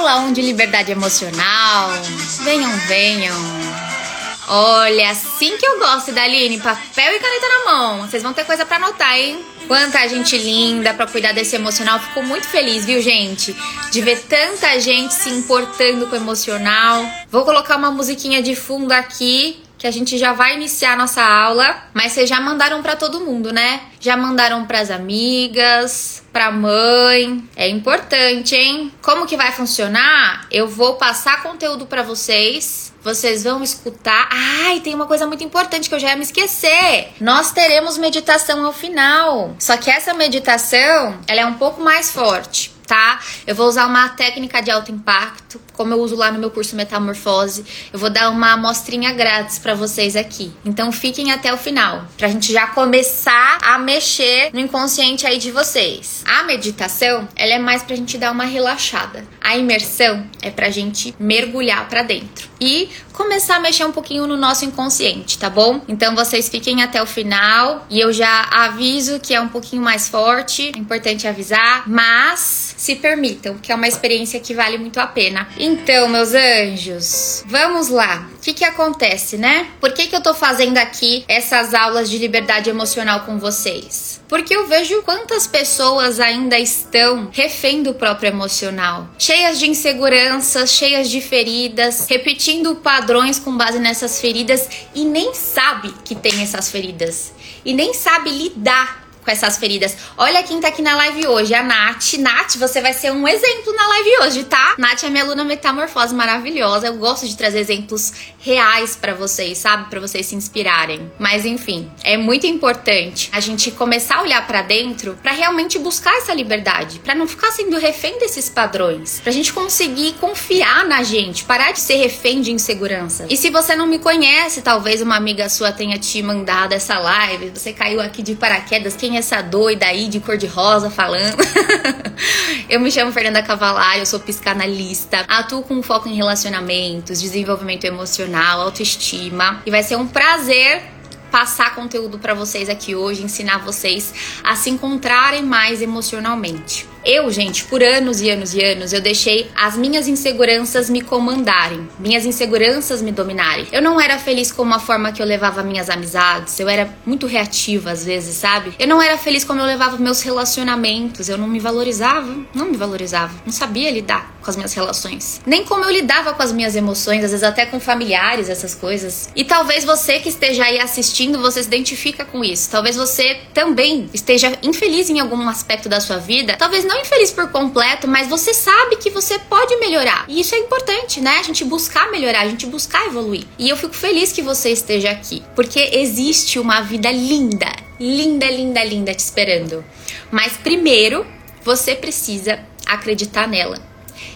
Aula 1 de liberdade emocional. Venham, venham. Olha, assim que eu gosto, Daline, papel e caneta na mão. Vocês vão ter coisa para anotar, hein? Quanta gente linda para cuidar desse emocional. Fico muito feliz, viu, gente? De ver tanta gente se importando com o emocional. Vou colocar uma musiquinha de fundo aqui que a gente já vai iniciar nossa aula, mas vocês já mandaram para todo mundo, né? Já mandaram para as amigas, para mãe. É importante, hein? Como que vai funcionar? Eu vou passar conteúdo para vocês. Vocês vão escutar. Ai, tem uma coisa muito importante que eu já ia me esquecer. Nós teremos meditação ao final. Só que essa meditação, ela é um pouco mais forte tá? Eu vou usar uma técnica de alto impacto, como eu uso lá no meu curso Metamorfose. Eu vou dar uma amostrinha grátis para vocês aqui. Então fiquem até o final, pra gente já começar a mexer no inconsciente aí de vocês. A meditação, ela é mais pra gente dar uma relaxada. A imersão é pra gente mergulhar para dentro e começar a mexer um pouquinho no nosso inconsciente, tá bom? Então vocês fiquem até o final e eu já aviso que é um pouquinho mais forte, é importante avisar, mas se permitam, que é uma experiência que vale muito a pena. Então, meus anjos, vamos lá. O que, que acontece, né? Por que, que eu tô fazendo aqui essas aulas de liberdade emocional com vocês? Porque eu vejo quantas pessoas ainda estão refém do próprio emocional, cheias de inseguranças, cheias de feridas, repetindo padrões com base nessas feridas e nem sabe que tem essas feridas e nem sabe lidar com essas feridas. Olha quem tá aqui na live hoje, a Nath. Nath, você vai ser um exemplo na live hoje, tá? Nath é minha aluna metamorfose maravilhosa. Eu gosto de trazer exemplos reais para vocês, sabe? Para vocês se inspirarem. Mas enfim, é muito importante a gente começar a olhar para dentro para realmente buscar essa liberdade, para não ficar sendo refém desses padrões, pra gente conseguir confiar na gente, parar de ser refém de insegurança. E se você não me conhece, talvez uma amiga sua tenha te mandado essa live, você caiu aqui de paraquedas, quem é essa doida aí de cor de rosa falando. eu me chamo Fernanda Cavalar, eu sou psicanalista, atuo com foco em relacionamentos, desenvolvimento emocional, autoestima e vai ser um prazer passar conteúdo para vocês aqui hoje, ensinar vocês a se encontrarem mais emocionalmente. Eu, gente, por anos e anos e anos, eu deixei as minhas inseguranças me comandarem, minhas inseguranças me dominarem. Eu não era feliz com a forma que eu levava minhas amizades, eu era muito reativa às vezes, sabe? Eu não era feliz como eu levava meus relacionamentos, eu não me valorizava, não me valorizava, não sabia lidar com as minhas relações, nem como eu lidava com as minhas emoções, às vezes até com familiares, essas coisas. E talvez você que esteja aí assistindo, você se identifica com isso. Talvez você também esteja infeliz em algum aspecto da sua vida, talvez não infeliz por completo, mas você sabe que você pode melhorar. E isso é importante, né? A gente buscar melhorar, a gente buscar evoluir. E eu fico feliz que você esteja aqui, porque existe uma vida linda, linda, linda, linda te esperando. Mas primeiro, você precisa acreditar nela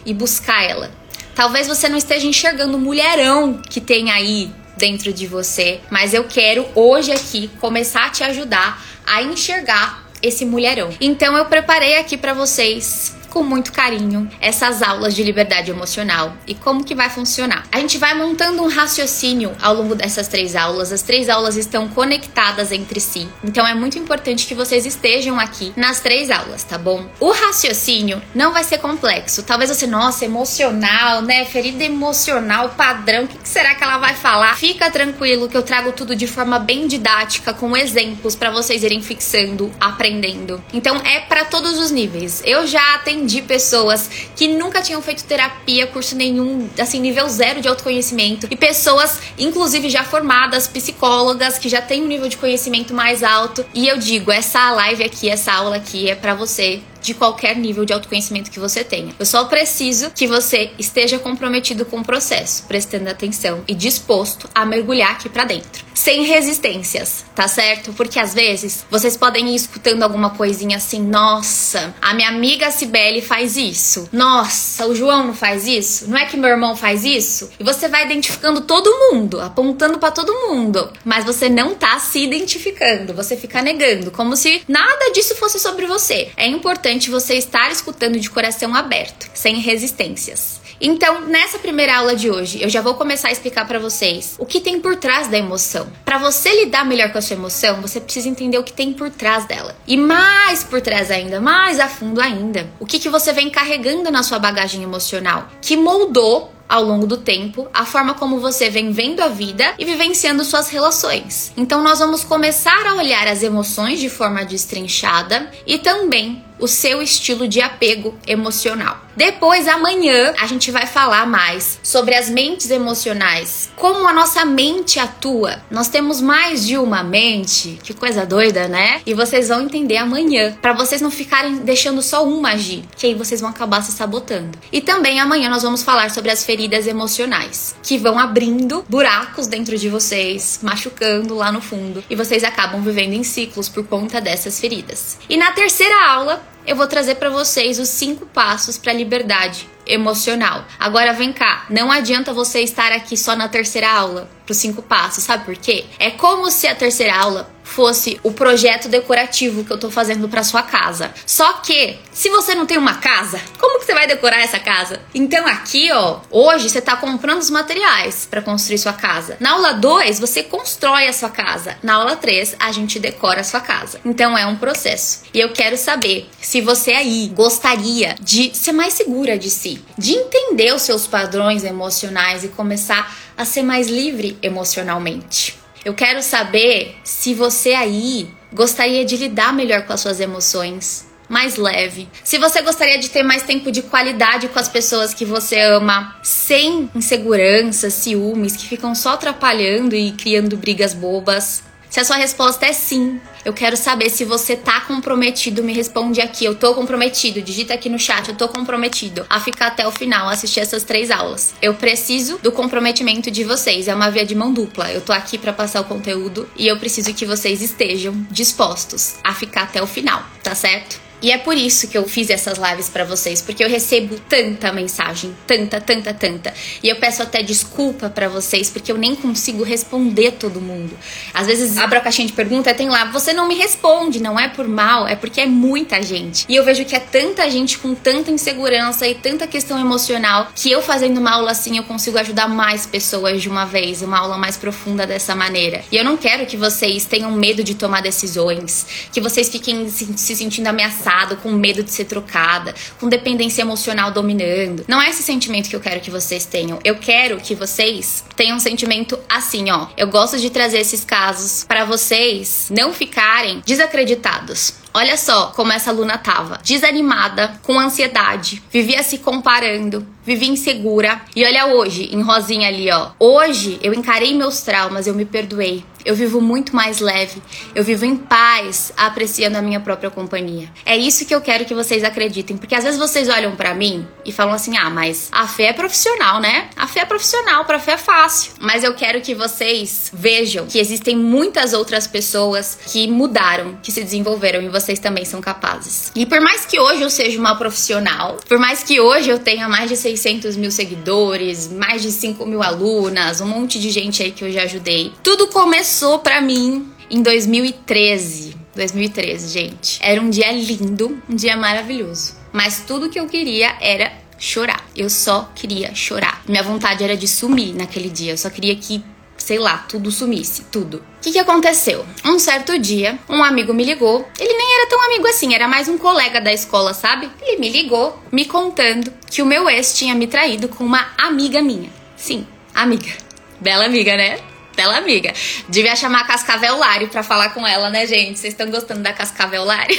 e buscar ela. Talvez você não esteja enxergando o mulherão que tem aí dentro de você, mas eu quero hoje aqui começar a te ajudar a enxergar esse mulherão. Então eu preparei aqui para vocês com muito carinho essas aulas de liberdade emocional e como que vai funcionar. A gente vai montando um raciocínio ao longo dessas três aulas. As três aulas estão conectadas entre si. Então é muito importante que vocês estejam aqui nas três aulas, tá bom? O raciocínio não vai ser complexo. Talvez você, nossa, emocional, né? Ferida emocional padrão. O que será que ela vai falar? Fica tranquilo que eu trago tudo de forma bem didática, com exemplos para vocês irem fixando, aprendendo. Então é para todos os níveis. Eu já atendi atendi pessoas que nunca tinham feito terapia, curso nenhum, assim, nível zero de autoconhecimento, e pessoas, inclusive, já formadas, psicólogas, que já têm um nível de conhecimento mais alto. E eu digo, essa live aqui, essa aula aqui é para você de qualquer nível de autoconhecimento que você tenha. Eu só preciso que você esteja comprometido com o processo, prestando atenção e disposto a mergulhar aqui para dentro. Sem resistências, tá certo? Porque às vezes vocês podem ir escutando alguma coisinha assim: nossa, a minha amiga Cibele faz isso. Nossa, o João não faz isso. Não é que meu irmão faz isso? E você vai identificando todo mundo, apontando para todo mundo. Mas você não tá se identificando, você fica negando, como se nada disso fosse sobre você. É importante importante você estar escutando de coração aberto, sem resistências. Então, nessa primeira aula de hoje, eu já vou começar a explicar para vocês o que tem por trás da emoção. Para você lidar melhor com a sua emoção, você precisa entender o que tem por trás dela. E mais por trás ainda, mais a fundo ainda, o que, que você vem carregando na sua bagagem emocional, que moldou ao longo do tempo, a forma como você vem vendo a vida e vivenciando suas relações. Então, nós vamos começar a olhar as emoções de forma destrinchada e também o seu estilo de apego emocional. Depois, amanhã, a gente vai falar mais sobre as mentes emocionais, como a nossa mente atua. Nós temos mais de uma mente, que coisa doida, né? E vocês vão entender amanhã, para vocês não ficarem deixando só uma agir, que aí vocês vão acabar se sabotando. E também amanhã nós vamos falar sobre as feridas emocionais, que vão abrindo buracos dentro de vocês, machucando lá no fundo, e vocês acabam vivendo em ciclos por conta dessas feridas. E na terceira aula, eu vou trazer para vocês os cinco passos para a liberdade emocional. Agora vem cá, não adianta você estar aqui só na terceira aula, para cinco passos, sabe por quê? É como se a terceira aula fosse o projeto decorativo que eu tô fazendo para sua casa. Só que, se você não tem uma casa, como que você vai decorar essa casa? Então aqui, ó, hoje você tá comprando os materiais para construir sua casa. Na aula 2, você constrói a sua casa. Na aula 3, a gente decora a sua casa. Então é um processo. E eu quero saber se você aí gostaria de ser mais segura de si, de entender os seus padrões emocionais e começar a ser mais livre emocionalmente. Eu quero saber se você aí gostaria de lidar melhor com as suas emoções, mais leve. Se você gostaria de ter mais tempo de qualidade com as pessoas que você ama, sem insegurança, ciúmes que ficam só atrapalhando e criando brigas bobas. Se a sua resposta é sim, eu quero saber se você tá comprometido. Me responde aqui. Eu tô comprometido. Digita aqui no chat. Eu tô comprometido a ficar até o final, assistir essas três aulas. Eu preciso do comprometimento de vocês. É uma via de mão dupla. Eu tô aqui para passar o conteúdo e eu preciso que vocês estejam dispostos a ficar até o final, tá certo? E é por isso que eu fiz essas lives para vocês, porque eu recebo tanta mensagem, tanta, tanta, tanta. E eu peço até desculpa para vocês, porque eu nem consigo responder todo mundo. Às vezes abro a caixinha de pergunta tem lá, você não me responde, não é por mal, é porque é muita gente. E eu vejo que é tanta gente com tanta insegurança e tanta questão emocional que eu fazendo uma aula assim eu consigo ajudar mais pessoas de uma vez, uma aula mais profunda dessa maneira. E eu não quero que vocês tenham medo de tomar decisões, que vocês fiquem se sentindo ameaçados com medo de ser trocada, com dependência emocional dominando. Não é esse sentimento que eu quero que vocês tenham. Eu quero que vocês tenham um sentimento assim, ó. Eu gosto de trazer esses casos para vocês não ficarem desacreditados. Olha só como essa aluna tava, desanimada, com ansiedade, vivia se comparando, vivia insegura. E olha hoje, em rosinha ali, ó. Hoje eu encarei meus traumas, eu me perdoei. Eu vivo muito mais leve. Eu vivo em paz, apreciando a minha própria companhia. É isso que eu quero que vocês acreditem, porque às vezes vocês olham para mim e falam assim: "Ah, mas a fé é profissional, né? A fé é profissional, para fé é fácil". Mas eu quero que vocês vejam que existem muitas outras pessoas que mudaram, que se desenvolveram e vocês também são capazes. E por mais que hoje eu seja uma profissional, por mais que hoje eu tenha mais de 600 mil seguidores, mais de 5 mil alunas, um monte de gente aí que eu já ajudei, tudo começou para mim em 2013. 2013, gente. Era um dia lindo, um dia maravilhoso. Mas tudo que eu queria era chorar. Eu só queria chorar. Minha vontade era de sumir naquele dia. Eu só queria que, sei lá, tudo sumisse, tudo. O que, que aconteceu? Um certo dia, um amigo me ligou. Ele nem era tão amigo assim, era mais um colega da escola, sabe? Ele me ligou, me contando que o meu ex tinha me traído com uma amiga minha. Sim, amiga. Bela amiga, né? Bela amiga. Devia chamar a Cascavel Lari pra falar com ela, né, gente? Vocês estão gostando da Cascavel Lari?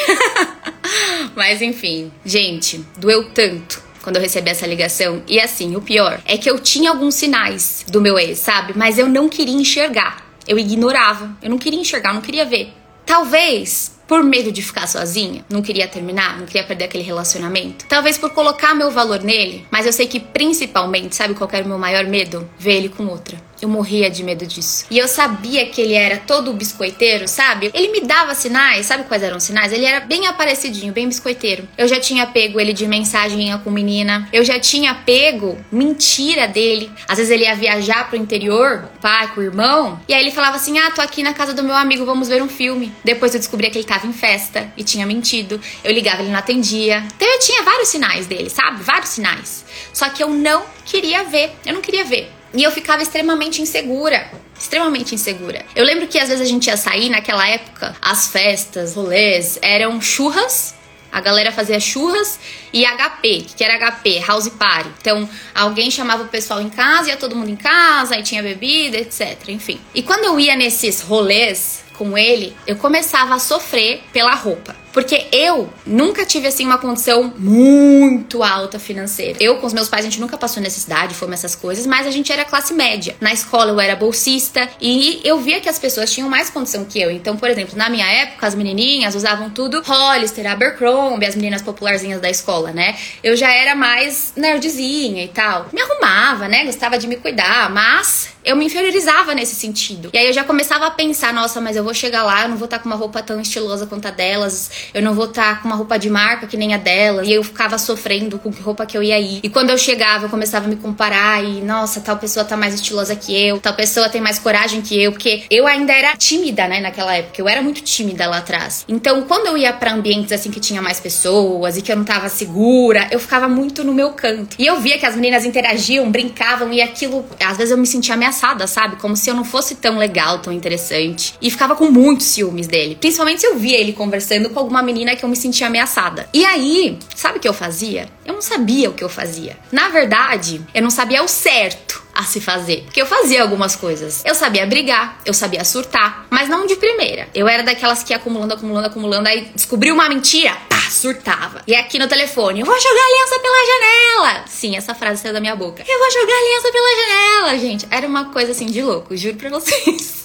Mas enfim, gente, doeu tanto quando eu recebi essa ligação. E assim, o pior é que eu tinha alguns sinais do meu ex, sabe? Mas eu não queria enxergar. Eu ignorava. Eu não queria enxergar, eu não queria ver. Talvez por medo de ficar sozinha, não queria terminar, não queria perder aquele relacionamento. Talvez por colocar meu valor nele, mas eu sei que principalmente, sabe qual era o meu maior medo? Ver ele com outra Eu morria de medo disso. E eu sabia que ele era todo biscoiteiro, sabe? Ele me dava sinais, sabe quais eram os sinais? Ele era bem aparecidinho, bem biscoiteiro. Eu já tinha pego ele de mensaginha com menina. Eu já tinha pego mentira dele. Às vezes ele ia viajar pro interior, o pai, com o irmão. E aí ele falava assim: Ah, tô aqui na casa do meu amigo, vamos ver um filme. Depois eu descobria que ele tava em festa e tinha mentido. Eu ligava, ele não atendia. Então eu tinha vários sinais dele, sabe? Vários sinais. Só que eu não queria ver. Eu não queria ver. E eu ficava extremamente insegura. Extremamente insegura. Eu lembro que às vezes a gente ia sair naquela época, as festas, rolês, eram churras. A galera fazia churras e HP, que era HP, house party. Então, alguém chamava o pessoal em casa, ia todo mundo em casa, aí tinha bebida, etc. Enfim. E quando eu ia nesses rolês com ele, eu começava a sofrer pela roupa. Porque eu nunca tive assim uma condição muito alta financeira. Eu com os meus pais a gente nunca passou necessidade, fome essas coisas, mas a gente era classe média. Na escola eu era bolsista e eu via que as pessoas tinham mais condição que eu. Então, por exemplo, na minha época as menininhas usavam tudo Hollister, Abercrombie, as meninas popularzinhas da escola, né? Eu já era mais nerdzinha e tal. Me arrumava, né? Gostava de me cuidar, mas eu me inferiorizava nesse sentido. E aí eu já começava a pensar, nossa, mas eu vou chegar lá, eu não vou estar com uma roupa tão estilosa quanto a delas eu não vou estar tá com uma roupa de marca que nem a dela. E eu ficava sofrendo com que roupa que eu ia ir. E quando eu chegava, eu começava a me comparar e, nossa, tal pessoa tá mais estilosa que eu, tal pessoa tem mais coragem que eu, porque eu ainda era tímida, né, naquela época. Eu era muito tímida lá atrás. Então, quando eu ia para ambientes assim que tinha mais pessoas e que eu não tava segura, eu ficava muito no meu canto. E eu via que as meninas interagiam, brincavam e aquilo, às vezes eu me sentia ameaçada, sabe? Como se eu não fosse tão legal, tão interessante. E ficava com muitos ciúmes dele. Principalmente se eu via ele conversando com alguma uma menina que eu me sentia ameaçada. E aí, sabe o que eu fazia? Eu não sabia o que eu fazia. Na verdade, eu não sabia o certo a se fazer. Porque eu fazia algumas coisas. Eu sabia brigar, eu sabia surtar, mas não de primeira. Eu era daquelas que ia acumulando, acumulando, acumulando, aí descobriu uma mentira, pá, surtava. E aqui no telefone, eu vou jogar aliança pela janela. Sim, essa frase saiu da minha boca. Eu vou jogar aliança pela janela, gente. Era uma coisa assim de louco, juro pra vocês.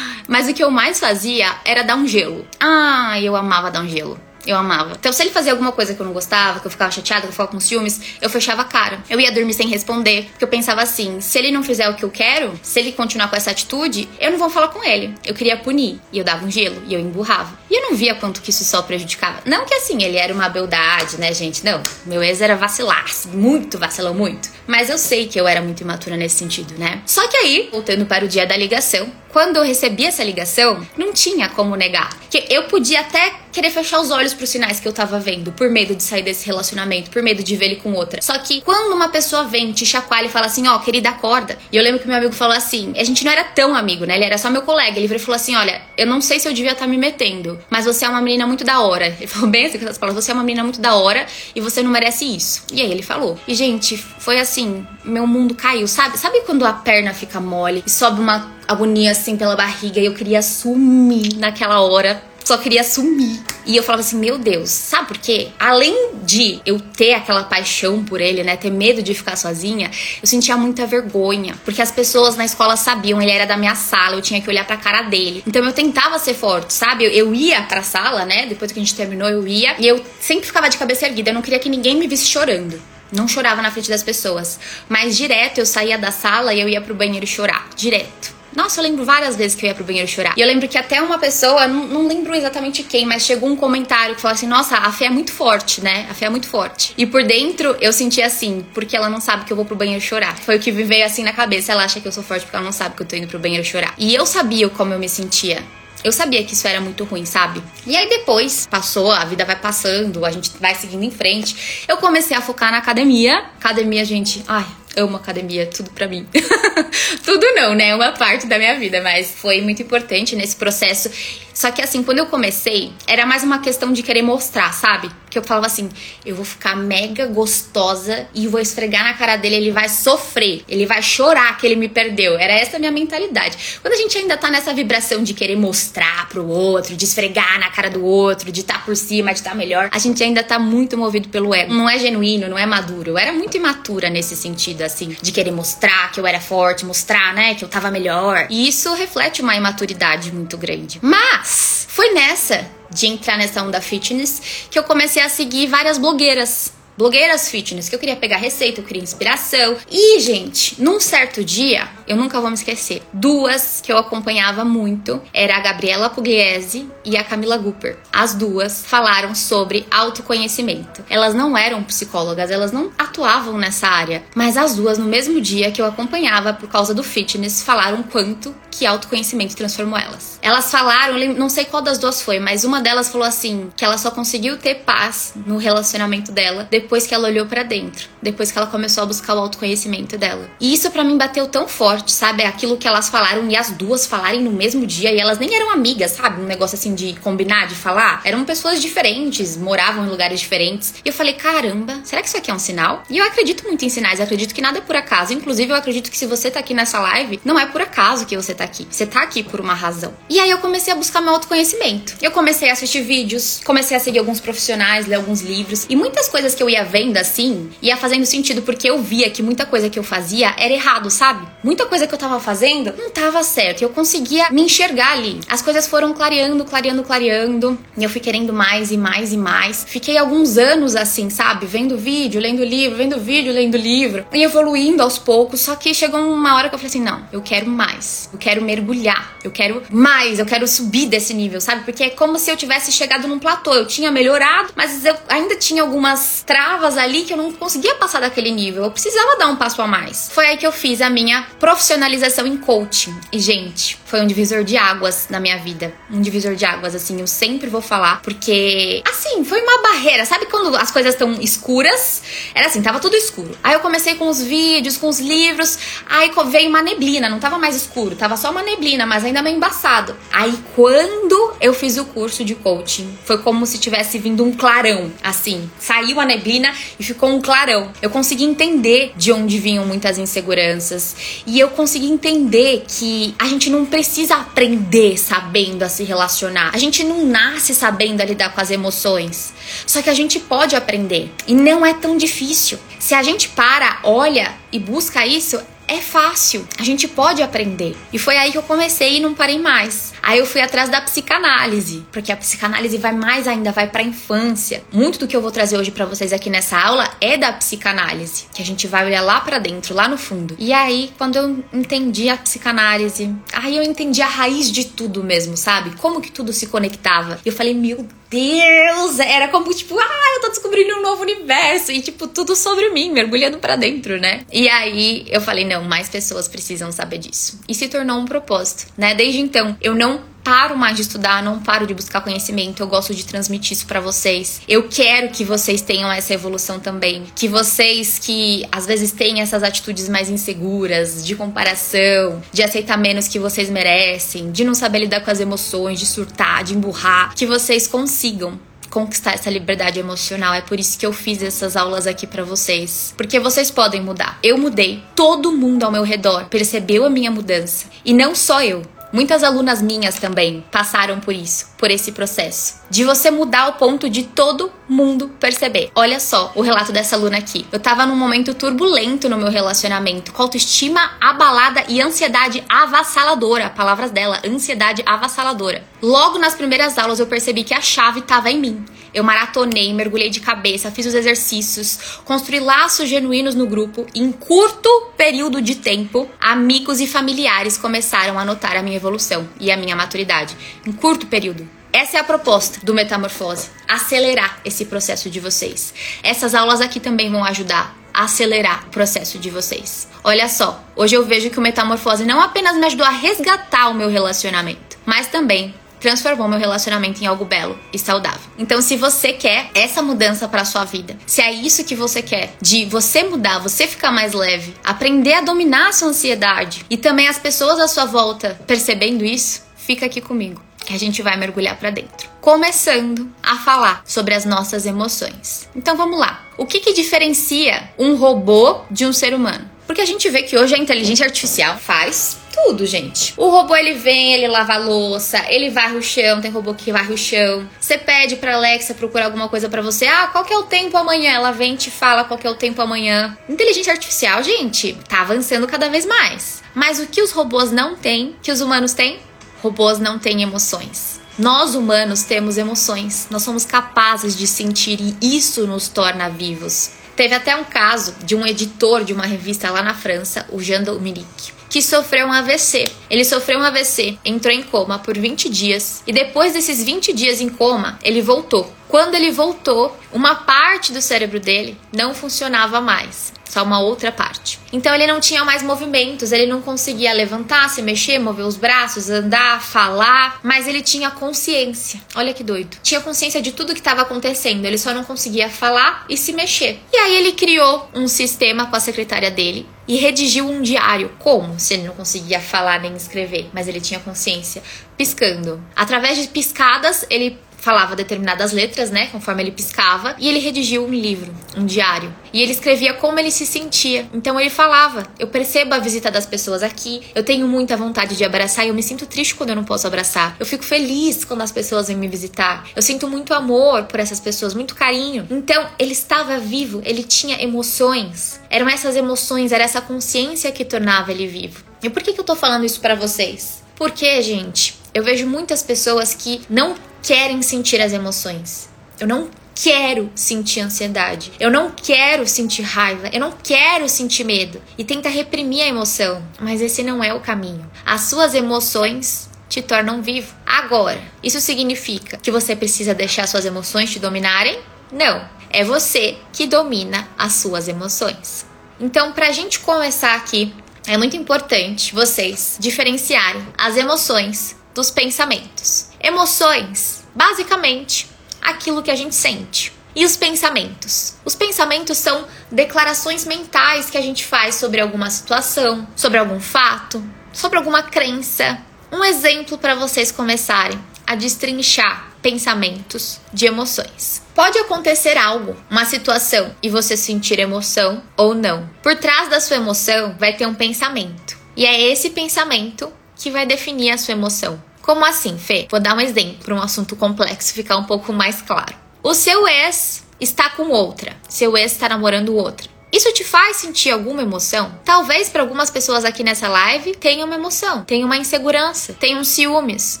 Mas o que eu mais fazia era dar um gelo. Ah, eu amava dar um gelo. Eu amava. Então, se ele fazia alguma coisa que eu não gostava, que eu ficava chateada, que eu ficava com ciúmes, eu fechava a cara. Eu ia dormir sem responder. Porque eu pensava assim: se ele não fizer o que eu quero, se ele continuar com essa atitude, eu não vou falar com ele. Eu queria punir. E eu dava um gelo. E eu emburrava. E eu não via quanto que isso só prejudicava. Não que assim, ele era uma beldade, né, gente? Não. Meu ex era vacilar. Muito vacilão, muito. Mas eu sei que eu era muito imatura nesse sentido, né? Só que aí, voltando para o dia da ligação, quando eu recebi essa ligação, não tinha como negar. Que eu podia até querer fechar os olhos pros sinais que eu tava vendo, por medo de sair desse relacionamento, por medo de ver ele com outra. Só que quando uma pessoa vem, te chacoalha e fala assim, ó, oh, querida, acorda. E eu lembro que meu amigo falou assim, a gente não era tão amigo, né? Ele era só meu colega. Ele falou assim, olha, eu não sei se eu devia estar tá me metendo, mas você é uma menina muito da hora. Ele falou bem assim com essas palavras, você é uma menina muito da hora e você não merece isso. E aí ele falou. E gente, foi assim, meu mundo caiu, sabe? Sabe quando a perna fica mole e sobe uma agonia assim pela barriga e eu queria sumir naquela hora só queria sumir. E eu falava assim, meu Deus, sabe por quê? Além de eu ter aquela paixão por ele, né, ter medo de ficar sozinha, eu sentia muita vergonha, porque as pessoas na escola sabiam, ele era da minha sala, eu tinha que olhar pra cara dele. Então eu tentava ser forte, sabe? Eu, eu ia pra sala, né, depois que a gente terminou, eu ia, e eu sempre ficava de cabeça erguida, eu não queria que ninguém me visse chorando. Não chorava na frente das pessoas, mas direto eu saía da sala e eu ia pro banheiro chorar, direto. Nossa, eu lembro várias vezes que eu ia pro banheiro chorar. E eu lembro que até uma pessoa, não, não lembro exatamente quem, mas chegou um comentário que falou assim: Nossa, a fé é muito forte, né? A fé é muito forte. E por dentro eu senti assim, porque ela não sabe que eu vou pro banheiro chorar. Foi o que me veio assim na cabeça. Ela acha que eu sou forte porque ela não sabe que eu tô indo pro banheiro chorar. E eu sabia como eu me sentia. Eu sabia que isso era muito ruim, sabe? E aí depois, passou, a vida vai passando, a gente vai seguindo em frente. Eu comecei a focar na academia. Academia, gente, ai, amo academia, tudo para mim. tudo não, né? Uma parte da minha vida, mas foi muito importante nesse processo. Só que assim, quando eu comecei, era mais uma questão de querer mostrar, sabe? Que eu falava assim, eu vou ficar mega gostosa e vou esfregar na cara dele, ele vai sofrer, ele vai chorar que ele me perdeu. Era essa a minha mentalidade. Quando a gente ainda tá nessa vibração de querer mostrar pro outro, de esfregar na cara do outro, de estar tá por cima, de estar tá melhor, a gente ainda tá muito movido pelo ego. Não é genuíno, não é maduro. Eu era muito imatura nesse sentido, assim, de querer mostrar que eu era forte, mostrar, né, que eu tava melhor. E isso reflete uma imaturidade muito grande. Mas foi nessa de entrar nessa onda fitness que eu comecei a seguir várias blogueiras blogueiras fitness, que eu queria pegar receita, eu queria inspiração. E, gente, num certo dia, eu nunca vou me esquecer. Duas que eu acompanhava muito era a Gabriela Pugliese e a Camila Cooper. As duas falaram sobre autoconhecimento. Elas não eram psicólogas, elas não atuavam nessa área, mas as duas no mesmo dia que eu acompanhava por causa do fitness falaram quanto que autoconhecimento transformou elas. Elas falaram, não sei qual das duas foi, mas uma delas falou assim que ela só conseguiu ter paz no relacionamento dela depois que ela olhou para dentro, depois que ela começou a buscar o autoconhecimento dela. E isso para mim bateu tão forte, sabe? Aquilo que elas falaram e as duas falarem no mesmo dia e elas nem eram amigas, sabe? Um negócio assim de combinar, de falar. Eram pessoas diferentes, moravam em lugares diferentes. E eu falei, caramba, será que isso aqui é um sinal? E eu acredito muito em sinais, acredito que nada é por acaso. Inclusive, eu acredito que se você tá aqui nessa live, não é por acaso que você tá aqui. Você tá aqui por uma razão. E aí eu comecei a buscar meu autoconhecimento. Eu comecei a assistir vídeos, comecei a seguir alguns profissionais, ler alguns livros. E muitas coisas que eu ia vendo assim, ia fazendo sentido porque eu via que muita coisa que eu fazia era errado, sabe? Muita coisa que eu tava fazendo não tava certo. Eu conseguia me enxergar ali. As coisas foram clareando, clareando, clareando. E eu fui querendo mais e mais e mais. Fiquei alguns anos assim, sabe? Vendo vídeo, lendo livro, vendo vídeo, lendo livro. E evoluindo aos poucos. Só que chegou uma hora que eu falei assim: não, eu quero mais. Eu quero mergulhar. Eu quero mais. Eu quero subir desse nível, sabe? Porque é como se eu tivesse chegado num platô. Eu tinha melhorado, mas eu ainda tinha algumas travas ali que eu não conseguia passar daquele nível. Eu precisava dar um passo a mais. Foi aí que eu fiz a minha profissionalização em coaching. E, gente, foi um divisor de águas na minha vida. Um divisor de águas, assim, eu sempre vou falar, porque, assim, foi uma barreira. Sabe quando as coisas estão escuras? Era assim, tava tudo escuro. Aí eu comecei com os vídeos, com os livros, aí veio uma neblina, não tava mais escuro, tava só uma neblina, mas ainda meio embaçado. Aí quando eu fiz o curso de coaching, foi como se tivesse vindo um clarão, assim. Saiu a neblina e ficou um clarão. Eu consegui entender de onde vinham muitas inseguranças e eu consegui entender que a gente não aprender sabendo a se relacionar. A gente não nasce sabendo a lidar com as emoções. Só que a gente pode aprender e não é tão difícil. Se a gente para, olha e busca isso, é fácil, a gente pode aprender. E foi aí que eu comecei e não parei mais. Aí eu fui atrás da psicanálise, porque a psicanálise vai mais ainda, vai para a infância. Muito do que eu vou trazer hoje para vocês aqui nessa aula é da psicanálise, que a gente vai olhar lá para dentro, lá no fundo. E aí, quando eu entendi a psicanálise, aí eu entendi a raiz de tudo mesmo, sabe? Como que tudo se conectava. E eu falei, meu Deus, era como tipo, ah, eu tô descobrindo um novo universo e tipo tudo sobre mim, mergulhando para dentro, né? E aí eu falei, não, mais pessoas precisam saber disso. E se tornou um propósito, né? Desde então, eu não paro mais de estudar, não paro de buscar conhecimento. Eu gosto de transmitir isso para vocês. Eu quero que vocês tenham essa evolução também, que vocês que às vezes têm essas atitudes mais inseguras, de comparação, de aceitar menos que vocês merecem, de não saber lidar com as emoções, de surtar, de emburrar, que vocês consigam conquistar essa liberdade emocional. É por isso que eu fiz essas aulas aqui para vocês, porque vocês podem mudar. Eu mudei, todo mundo ao meu redor percebeu a minha mudança e não só eu. Muitas alunas minhas também passaram por isso, por esse processo. De você mudar o ponto de todo mundo perceber. Olha só o relato dessa aluna aqui. Eu tava num momento turbulento no meu relacionamento, com autoestima abalada e ansiedade avassaladora. Palavras dela, ansiedade avassaladora. Logo nas primeiras aulas eu percebi que a chave tava em mim. Eu maratonei, mergulhei de cabeça, fiz os exercícios, construí laços genuínos no grupo em curto período de tempo, amigos e familiares começaram a notar a minha evolução e a minha maturidade. Em curto período. Essa é a proposta do Metamorfose: acelerar esse processo de vocês. Essas aulas aqui também vão ajudar a acelerar o processo de vocês. Olha só, hoje eu vejo que o Metamorfose não apenas me ajudou a resgatar o meu relacionamento, mas também transformou meu relacionamento em algo belo e saudável. Então, se você quer essa mudança para sua vida, se é isso que você quer, de você mudar, você ficar mais leve, aprender a dominar a sua ansiedade e também as pessoas à sua volta percebendo isso, fica aqui comigo, que a gente vai mergulhar para dentro. Começando a falar sobre as nossas emoções. Então, vamos lá. O que, que diferencia um robô de um ser humano? Porque a gente vê que hoje a inteligência artificial faz tudo, gente. O robô ele vem, ele lava a louça, ele varre o chão, tem robô que varre o chão. Você pede pra Alexa procurar alguma coisa para você. Ah, qual que é o tempo amanhã? Ela vem e te fala qual que é o tempo amanhã. Inteligência artificial, gente, tá avançando cada vez mais. Mas o que os robôs não têm, que os humanos têm? Robôs não têm emoções. Nós humanos temos emoções, nós somos capazes de sentir e isso nos torna vivos. Teve até um caso de um editor de uma revista lá na França, o Jean Dominique. Que sofreu um AVC. Ele sofreu um AVC, entrou em coma por 20 dias e depois desses 20 dias em coma, ele voltou. Quando ele voltou, uma parte do cérebro dele não funcionava mais só uma outra parte. Então ele não tinha mais movimentos, ele não conseguia levantar, se mexer, mover os braços, andar, falar, mas ele tinha consciência. Olha que doido. Tinha consciência de tudo que estava acontecendo, ele só não conseguia falar e se mexer. E aí ele criou um sistema com a secretária dele e redigiu um diário. Como? Se ele não conseguia falar nem escrever, mas ele tinha consciência, piscando. Através de piscadas, ele falava determinadas letras, né, conforme ele piscava, e ele redigiu um livro, um diário. E ele escrevia como ele se sentia. Então ele falava: "Eu percebo a visita das pessoas aqui, eu tenho muita vontade de abraçar e eu me sinto triste quando eu não posso abraçar. Eu fico feliz quando as pessoas vêm me visitar. Eu sinto muito amor por essas pessoas, muito carinho". Então ele estava vivo, ele tinha emoções. Eram essas emoções, era essa consciência que tornava ele vivo. E por que, que eu tô falando isso para vocês? Porque, gente, eu vejo muitas pessoas que não querem sentir as emoções. Eu não quero sentir ansiedade. Eu não quero sentir raiva. Eu não quero sentir medo. E tenta reprimir a emoção. Mas esse não é o caminho. As suas emoções te tornam vivo. Agora, isso significa que você precisa deixar suas emoções te dominarem? Não. É você que domina as suas emoções. Então, pra gente começar aqui, é muito importante vocês diferenciarem as emoções dos pensamentos. Emoções, basicamente, aquilo que a gente sente. E os pensamentos? Os pensamentos são declarações mentais que a gente faz sobre alguma situação, sobre algum fato, sobre alguma crença. Um exemplo para vocês começarem a destrinchar pensamentos de emoções. Pode acontecer algo, uma situação, e você sentir emoção ou não. Por trás da sua emoção vai ter um pensamento. E é esse pensamento que vai definir a sua emoção. Como assim, Fê? Vou dar um exemplo para um assunto complexo ficar um pouco mais claro. O seu ex está com outra, seu ex está namorando outra. Isso te faz sentir alguma emoção? Talvez para algumas pessoas aqui nessa live tenha uma emoção, tenha uma insegurança, tenha um ciúmes.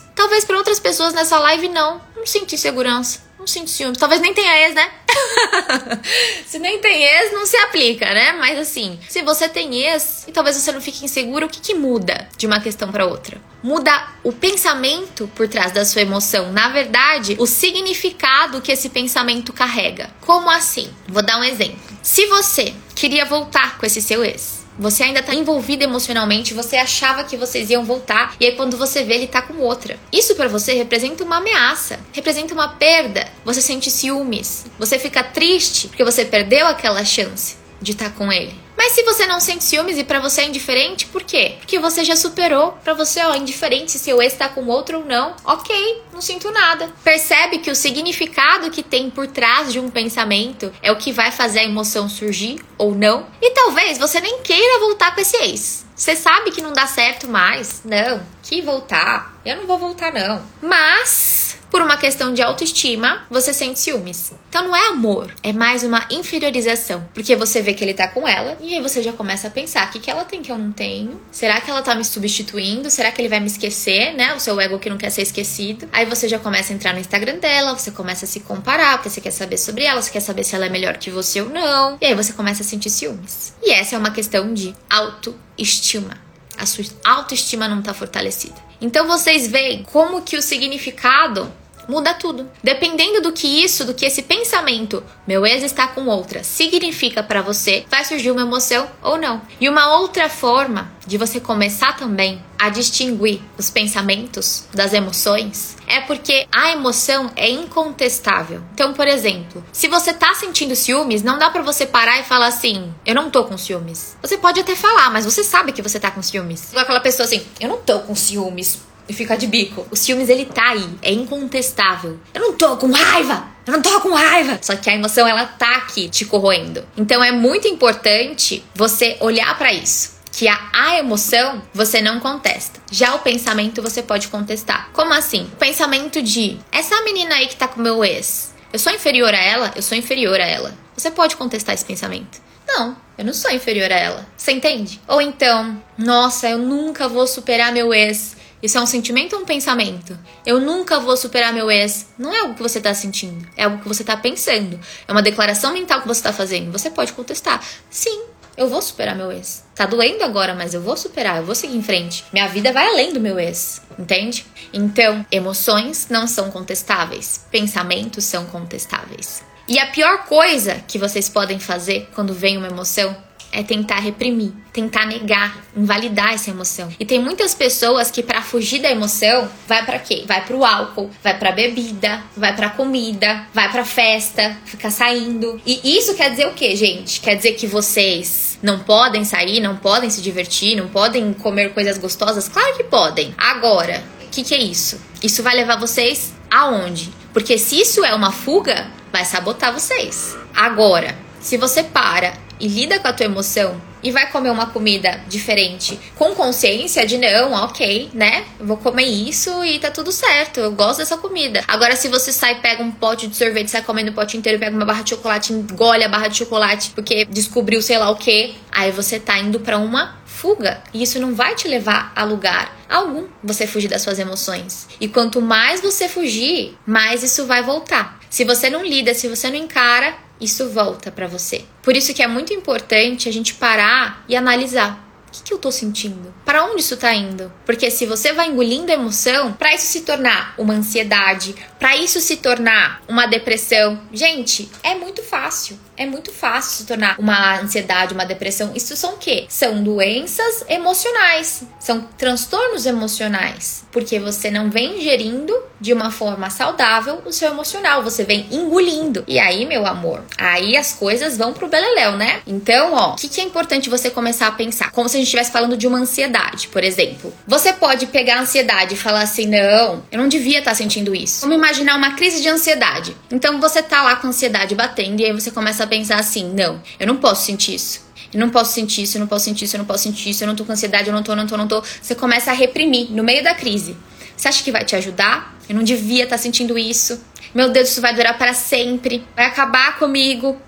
Talvez para outras pessoas nessa live não, não sinto insegurança, não sinto ciúmes. Talvez nem tenha ex, né? se nem tem ex, não se aplica, né? Mas assim, se você tem ex e talvez você não fique inseguro, o que, que muda de uma questão para outra? Muda o pensamento por trás da sua emoção. Na verdade, o significado que esse pensamento carrega. Como assim? Vou dar um exemplo. Se você queria voltar com esse seu ex, você ainda tá envolvido emocionalmente, você achava que vocês iam voltar e aí quando você vê ele tá com outra. Isso para você representa uma ameaça, representa uma perda. Você sente ciúmes, você fica triste porque você perdeu aquela chance de estar tá com ele. Mas se você não sente ciúmes e para você é indiferente, por quê? Porque você já superou. Para você, ó, indiferente se seu ex tá com outro ou não. OK, não sinto nada. Percebe que o significado que tem por trás de um pensamento é o que vai fazer a emoção surgir ou não. E talvez você nem queira voltar com esse ex. Você sabe que não dá certo mais. Não, que voltar. Eu não vou voltar não. Mas por uma questão de autoestima, você sente ciúmes. Então não é amor, é mais uma inferiorização. Porque você vê que ele tá com ela e aí você já começa a pensar: o que, que ela tem que eu não tenho? Será que ela tá me substituindo? Será que ele vai me esquecer, né? O seu ego que não quer ser esquecido. Aí você já começa a entrar no Instagram dela, você começa a se comparar, porque você quer saber sobre ela, você quer saber se ela é melhor que você ou não. E aí você começa a sentir ciúmes. E essa é uma questão de autoestima. A sua autoestima não tá fortalecida. Então vocês veem como que o significado muda tudo. Dependendo do que isso, do que esse pensamento, meu ex está com outra, significa para você, vai surgir uma emoção ou não. E uma outra forma de você começar também a distinguir os pensamentos das emoções é porque a emoção é incontestável. Então, por exemplo, se você tá sentindo ciúmes, não dá para você parar e falar assim: "Eu não tô com ciúmes". Você pode até falar, mas você sabe que você tá com ciúmes. Aquela pessoa assim: "Eu não tô com ciúmes" e ficar de bico. O ciúmes, ele tá aí, é incontestável. Eu não tô com raiva! Eu não tô com raiva! Só que a emoção, ela tá aqui te corroendo. Então é muito importante você olhar para isso. Que a, a emoção você não contesta. Já o pensamento você pode contestar. Como assim? O pensamento de essa menina aí que tá com meu ex, eu sou inferior a ela? Eu sou inferior a ela. Você pode contestar esse pensamento. Não, eu não sou inferior a ela. Você entende? Ou então, nossa, eu nunca vou superar meu ex. Isso é um sentimento ou um pensamento? Eu nunca vou superar meu ex. Não é algo que você está sentindo, é algo que você está pensando. É uma declaração mental que você está fazendo. Você pode contestar. Sim, Eu vou superar meu ex. Tá doendo agora, mas eu vou superar, eu vou seguir em frente. Minha vida vai além do meu ex, entende? Então, emoções não são contestáveis, pensamentos são contestáveis. E a pior coisa que vocês podem fazer quando vem uma emoção é tentar reprimir, tentar negar, invalidar essa emoção. E tem muitas pessoas que para fugir da emoção, vai para quê? Vai pro álcool, vai pra bebida, vai pra comida, vai pra festa, fica saindo. E isso quer dizer o quê, gente? Quer dizer que vocês não podem sair, não podem se divertir, não podem comer coisas gostosas? Claro que podem. Agora, o que, que é isso? Isso vai levar vocês aonde? Porque se isso é uma fuga, vai sabotar vocês. Agora, se você para e lida com a tua emoção e vai comer uma comida diferente com consciência de não, ok, né? Vou comer isso e tá tudo certo. Eu gosto dessa comida. Agora, se você sai, pega um pote de sorvete, sai comendo o pote inteiro, pega uma barra de chocolate, engole a barra de chocolate porque descobriu sei lá o que, aí você tá indo para uma fuga. E isso não vai te levar a lugar algum você fugir das suas emoções. E quanto mais você fugir, mais isso vai voltar. Se você não lida, se você não encara, isso volta para você. Por isso que é muito importante a gente parar e analisar. O que, que eu tô sentindo? Para onde isso tá indo? Porque se você vai engolindo a emoção, para isso se tornar uma ansiedade, para isso se tornar uma depressão, gente, é muito fácil. É muito fácil se tornar uma ansiedade, uma depressão. Isso são o quê? São doenças emocionais, são transtornos emocionais, porque você não vem gerindo de uma forma saudável o seu emocional, você vem engolindo. E aí, meu amor, aí as coisas vão pro beleléu, né? Então, ó, o que, que é importante você começar a pensar? Como se a gente estivesse falando de uma ansiedade, por exemplo. Você pode pegar a ansiedade e falar assim: não, eu não devia estar tá sentindo isso. Vamos imaginar uma crise de ansiedade. Então você tá lá com a ansiedade batendo e aí você começa a pensar assim: não, eu não posso sentir isso. Eu não posso sentir isso, eu não posso sentir isso, eu não posso sentir isso, eu não tô com ansiedade, eu não tô, não tô, não tô. Você começa a reprimir no meio da crise. Você acha que vai te ajudar? Eu não devia estar tá sentindo isso. Meu Deus, isso vai durar para sempre. Vai acabar comigo.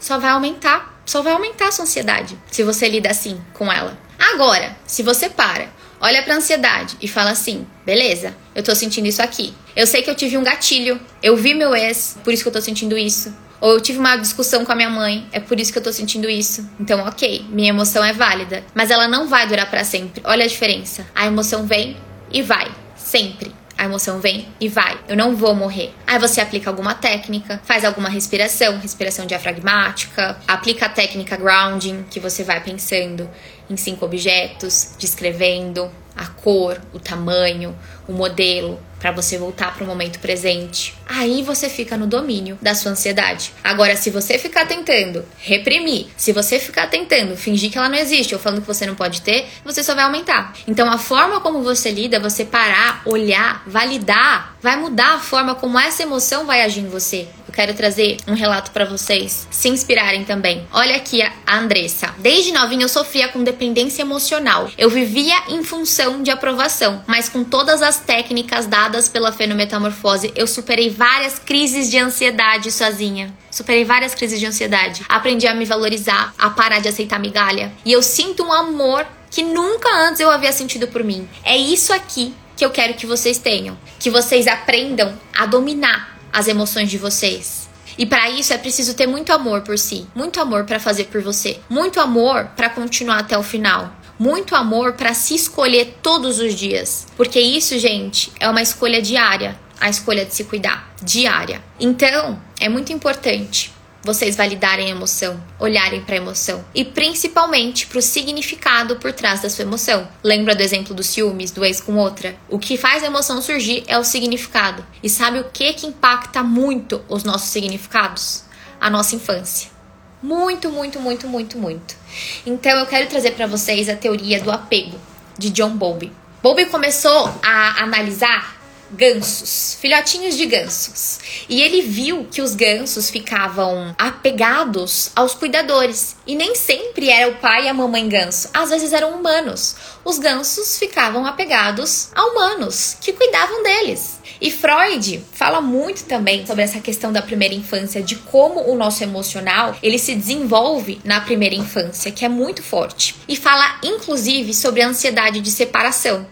Só vai aumentar. Só vai aumentar a sua ansiedade se você lida assim com ela. Agora, se você para, olha pra ansiedade e fala assim: beleza, eu tô sentindo isso aqui. Eu sei que eu tive um gatilho, eu vi meu ex, por isso que eu tô sentindo isso. Ou eu tive uma discussão com a minha mãe, é por isso que eu tô sentindo isso. Então, ok, minha emoção é válida, mas ela não vai durar para sempre. Olha a diferença. A emoção vem e vai, sempre. A emoção vem e vai. Eu não vou morrer. Aí você aplica alguma técnica, faz alguma respiração, respiração diafragmática, aplica a técnica grounding, que você vai pensando em cinco objetos, descrevendo cor, o tamanho, o modelo, para você voltar para o momento presente. Aí você fica no domínio da sua ansiedade. Agora, se você ficar tentando reprimir, se você ficar tentando fingir que ela não existe ou falando que você não pode ter, você só vai aumentar. Então, a forma como você lida, você parar, olhar, validar, vai mudar a forma como essa emoção vai agir em você. Quero trazer um relato para vocês se inspirarem também. Olha aqui a Andressa. Desde novinha eu sofria com dependência emocional. Eu vivia em função de aprovação, mas com todas as técnicas dadas pela fenometamorfose, eu superei várias crises de ansiedade sozinha. Superei várias crises de ansiedade. Aprendi a me valorizar, a parar de aceitar migalha. E eu sinto um amor que nunca antes eu havia sentido por mim. É isso aqui que eu quero que vocês tenham, que vocês aprendam a dominar as emoções de vocês. E para isso é preciso ter muito amor por si, muito amor para fazer por você, muito amor para continuar até o final, muito amor para se escolher todos os dias, porque isso, gente, é uma escolha diária, a escolha de se cuidar, diária. Então, é muito importante vocês validarem a emoção, olharem para a emoção e principalmente para o significado por trás da sua emoção. Lembra do exemplo dos ciúmes, do ex com outra? O que faz a emoção surgir é o significado. E sabe o que que impacta muito os nossos significados? A nossa infância. Muito, muito, muito, muito, muito. Então eu quero trazer para vocês a teoria do apego de John Bowlby. Bowlby começou a analisar gansos, filhotinhos de gansos. E ele viu que os gansos ficavam apegados aos cuidadores. E nem sempre era o pai e a mamãe ganso, às vezes eram humanos. Os gansos ficavam apegados a humanos que cuidavam deles. E Freud fala muito também sobre essa questão da primeira infância, de como o nosso emocional ele se desenvolve na primeira infância, que é muito forte. E fala inclusive sobre a ansiedade de separação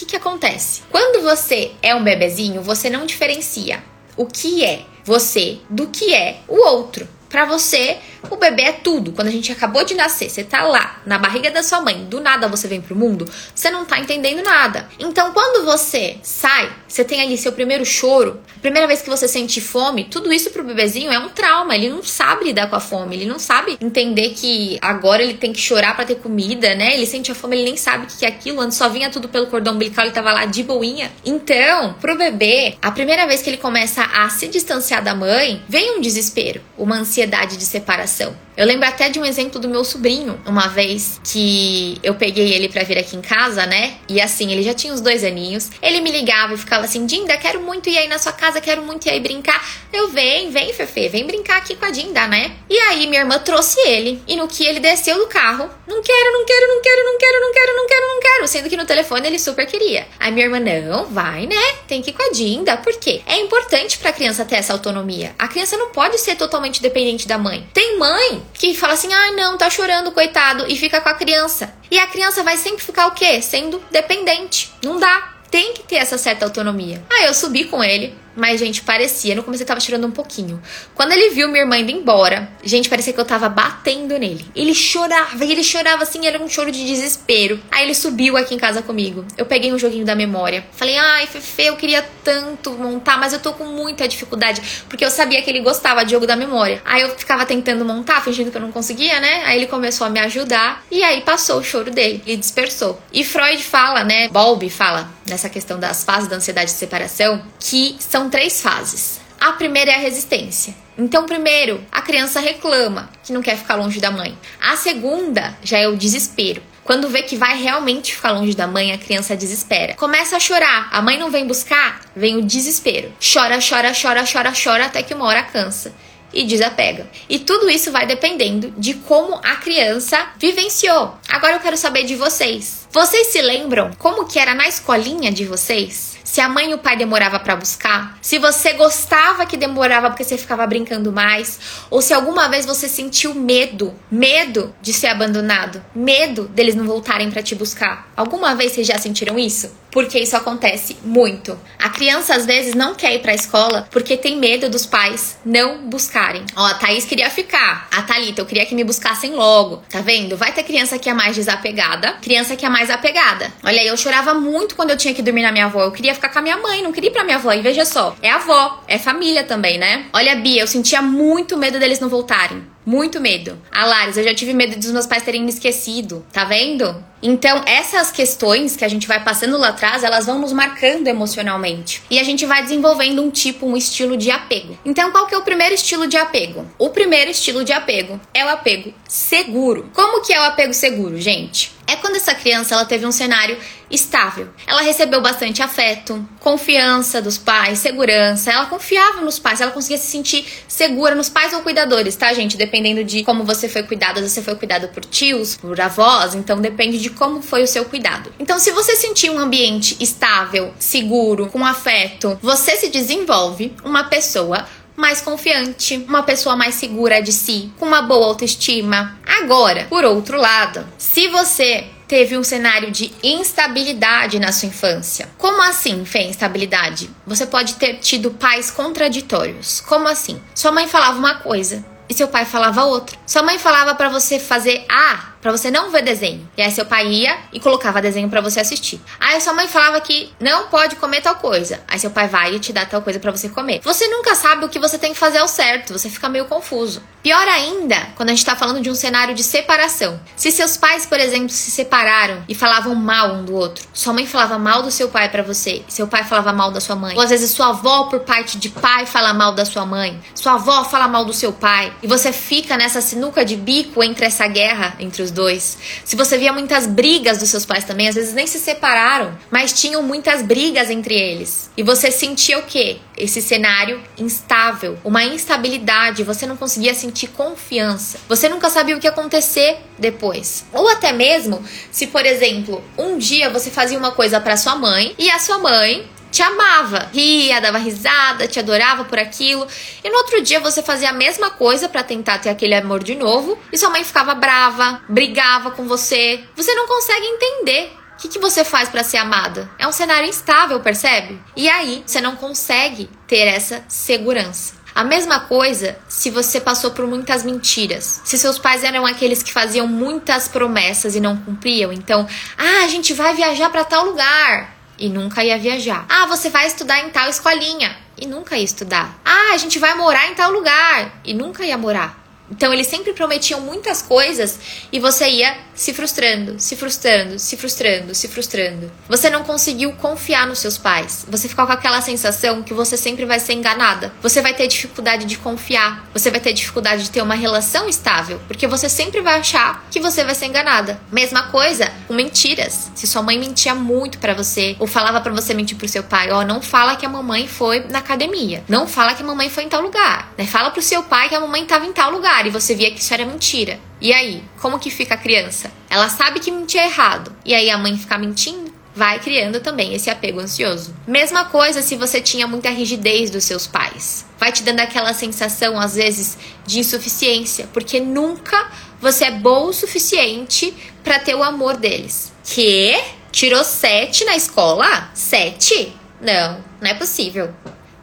que, que acontece? Quando você é um bebezinho, você não diferencia o que é você do que é o outro. Para você, o bebê é tudo. Quando a gente acabou de nascer, você tá lá na barriga da sua mãe, do nada você vem pro mundo, você não tá entendendo nada. Então, quando você sai, você tem ali seu primeiro choro, primeira vez que você sente fome, tudo isso pro bebezinho é um trauma. Ele não sabe lidar com a fome, ele não sabe entender que agora ele tem que chorar para ter comida, né? Ele sente a fome, ele nem sabe o que é aquilo. Antes só vinha tudo pelo cordão umbilical, ele tava lá de boinha. Então, pro bebê, a primeira vez que ele começa a se distanciar da mãe, vem um desespero, uma ansiedade de separação. Eu lembro até de um exemplo do meu sobrinho, uma vez que eu peguei ele para vir aqui em casa, né? E assim, ele já tinha uns dois aninhos. Ele me ligava e ficava assim: Dinda, quero muito ir aí na sua casa, quero muito ir aí brincar. Eu, vem, vem, Fefe, vem brincar aqui com a Dinda, né? E aí minha irmã trouxe ele. E no que ele desceu do carro, não quero, não quero, não quero, não quero, não quero, não quero, não quero. Sendo que no telefone ele super queria. Aí minha irmã, não, vai, né? Tem que ir com a Dinda. Por quê? É importante pra criança ter essa autonomia. A criança não pode ser totalmente dependente da mãe. Tem mãe que fala assim: ah, não, tá chorando, coitado, e fica com a criança. E a criança vai sempre ficar o quê? Sendo dependente. Não dá. Tem que ter essa certa autonomia. Aí eu subi com ele, mas, gente, parecia. No começo ele tava tirando um pouquinho. Quando ele viu minha irmã indo embora, gente, parecia que eu tava batendo nele. Ele chorava, e ele chorava assim, era um choro de desespero. Aí ele subiu aqui em casa comigo. Eu peguei um joguinho da memória. Falei, ai, Fefe, eu queria tanto montar, mas eu tô com muita dificuldade. Porque eu sabia que ele gostava de jogo da memória. Aí eu ficava tentando montar, fingindo que eu não conseguia, né? Aí ele começou a me ajudar. E aí passou o choro dele. Ele dispersou. E Freud fala, né? Bowlby fala, nessa questão das fases da ansiedade de separação, que são três fases. A primeira é a resistência. Então, primeiro, a criança reclama que não quer ficar longe da mãe. A segunda já é o desespero. Quando vê que vai realmente ficar longe da mãe, a criança desespera. Começa a chorar, a mãe não vem buscar, vem o desespero. Chora, chora, chora, chora, chora até que uma hora cansa e desapega. E tudo isso vai dependendo de como a criança vivenciou. Agora eu quero saber de vocês. Vocês se lembram como que era na escolinha de vocês? se a mãe e o pai demorava para buscar, se você gostava que demorava porque você ficava brincando mais, ou se alguma vez você sentiu medo, medo de ser abandonado, medo deles não voltarem para te buscar. Alguma vez vocês já sentiram isso? Porque isso acontece muito. A criança às vezes não quer ir pra escola porque tem medo dos pais não buscarem. Ó, a Thaís queria ficar. A Thalita, eu queria que me buscassem logo. Tá vendo? Vai ter criança que é mais desapegada, criança que é mais apegada. Olha aí, eu chorava muito quando eu tinha que dormir na minha avó. Eu queria ficar com a minha mãe, não queria ir pra minha avó. E veja só, é avó, é família também, né? Olha, Bia, eu sentia muito medo deles não voltarem. Muito medo. A Lares, eu já tive medo dos meus pais terem me esquecido. Tá vendo? Então, essas questões que a gente vai passando lá atrás, elas vão nos marcando emocionalmente. E a gente vai desenvolvendo um tipo, um estilo de apego. Então, qual que é o primeiro estilo de apego? O primeiro estilo de apego é o apego seguro. Como que é o apego seguro, gente? É quando essa criança ela teve um cenário estável. Ela recebeu bastante afeto, confiança dos pais, segurança. Ela confiava nos pais, ela conseguia se sentir segura nos pais ou cuidadores, tá, gente? Dependendo de como você foi cuidado, você foi cuidado por tios, por avós, então depende de como foi o seu cuidado. Então, se você sentir um ambiente estável, seguro, com afeto, você se desenvolve uma pessoa mais confiante, uma pessoa mais segura de si, com uma boa autoestima. Agora, por outro lado, se você teve um cenário de instabilidade na sua infância. Como assim, Fê, instabilidade? Você pode ter tido pais contraditórios. Como assim? Sua mãe falava uma coisa e seu pai falava outra. Sua mãe falava para você fazer A para você não ver desenho. E aí seu pai ia e colocava desenho para você assistir. Aí sua mãe falava que não pode comer tal coisa. Aí seu pai vai e te dá tal coisa para você comer. Você nunca sabe o que você tem que fazer ao certo, você fica meio confuso. Pior ainda, quando a gente tá falando de um cenário de separação. Se seus pais, por exemplo, se separaram e falavam mal um do outro, sua mãe falava mal do seu pai para você, seu pai falava mal da sua mãe. Ou às vezes sua avó, por parte de pai, fala mal da sua mãe, sua avó fala mal do seu pai, e você fica nessa sinuca de bico entre essa guerra entre os os dois. Se você via muitas brigas dos seus pais também, às vezes nem se separaram, mas tinham muitas brigas entre eles. E você sentia o quê? Esse cenário instável, uma instabilidade, você não conseguia sentir confiança. Você nunca sabia o que ia acontecer depois. Ou até mesmo, se por exemplo, um dia você fazia uma coisa para sua mãe e a sua mãe te amava, ria, dava risada, te adorava por aquilo. E no outro dia você fazia a mesma coisa para tentar ter aquele amor de novo e sua mãe ficava brava, brigava com você. Você não consegue entender o que, que, você faz para ser amada? É um cenário instável, percebe? E aí você não consegue ter essa segurança. A mesma coisa se você passou por muitas mentiras. Se seus pais eram aqueles que faziam muitas promessas e não cumpriam, então, ah, a gente vai viajar para tal lugar e nunca ia viajar. Ah, você vai estudar em tal escolinha e nunca ia estudar. Ah, a gente vai morar em tal lugar e nunca ia morar. Então eles sempre prometiam muitas coisas e você ia se frustrando, se frustrando, se frustrando, se frustrando. Você não conseguiu confiar nos seus pais. Você ficou com aquela sensação que você sempre vai ser enganada. Você vai ter dificuldade de confiar. Você vai ter dificuldade de ter uma relação estável, porque você sempre vai achar que você vai ser enganada. Mesma coisa com mentiras. Se sua mãe mentia muito para você ou falava para você mentir pro seu pai, ó, não fala que a mamãe foi na academia. Não fala que a mamãe foi em tal lugar. Né? Fala pro seu pai que a mamãe tava em tal lugar e você via que isso era mentira. E aí, como que fica a criança? Ela sabe que mentir é errado. E aí a mãe fica mentindo? Vai criando também esse apego ansioso. Mesma coisa se você tinha muita rigidez dos seus pais. Vai te dando aquela sensação, às vezes, de insuficiência, porque nunca você é bom o suficiente para ter o amor deles. Que? Tirou sete na escola? Sete? Não, não é possível.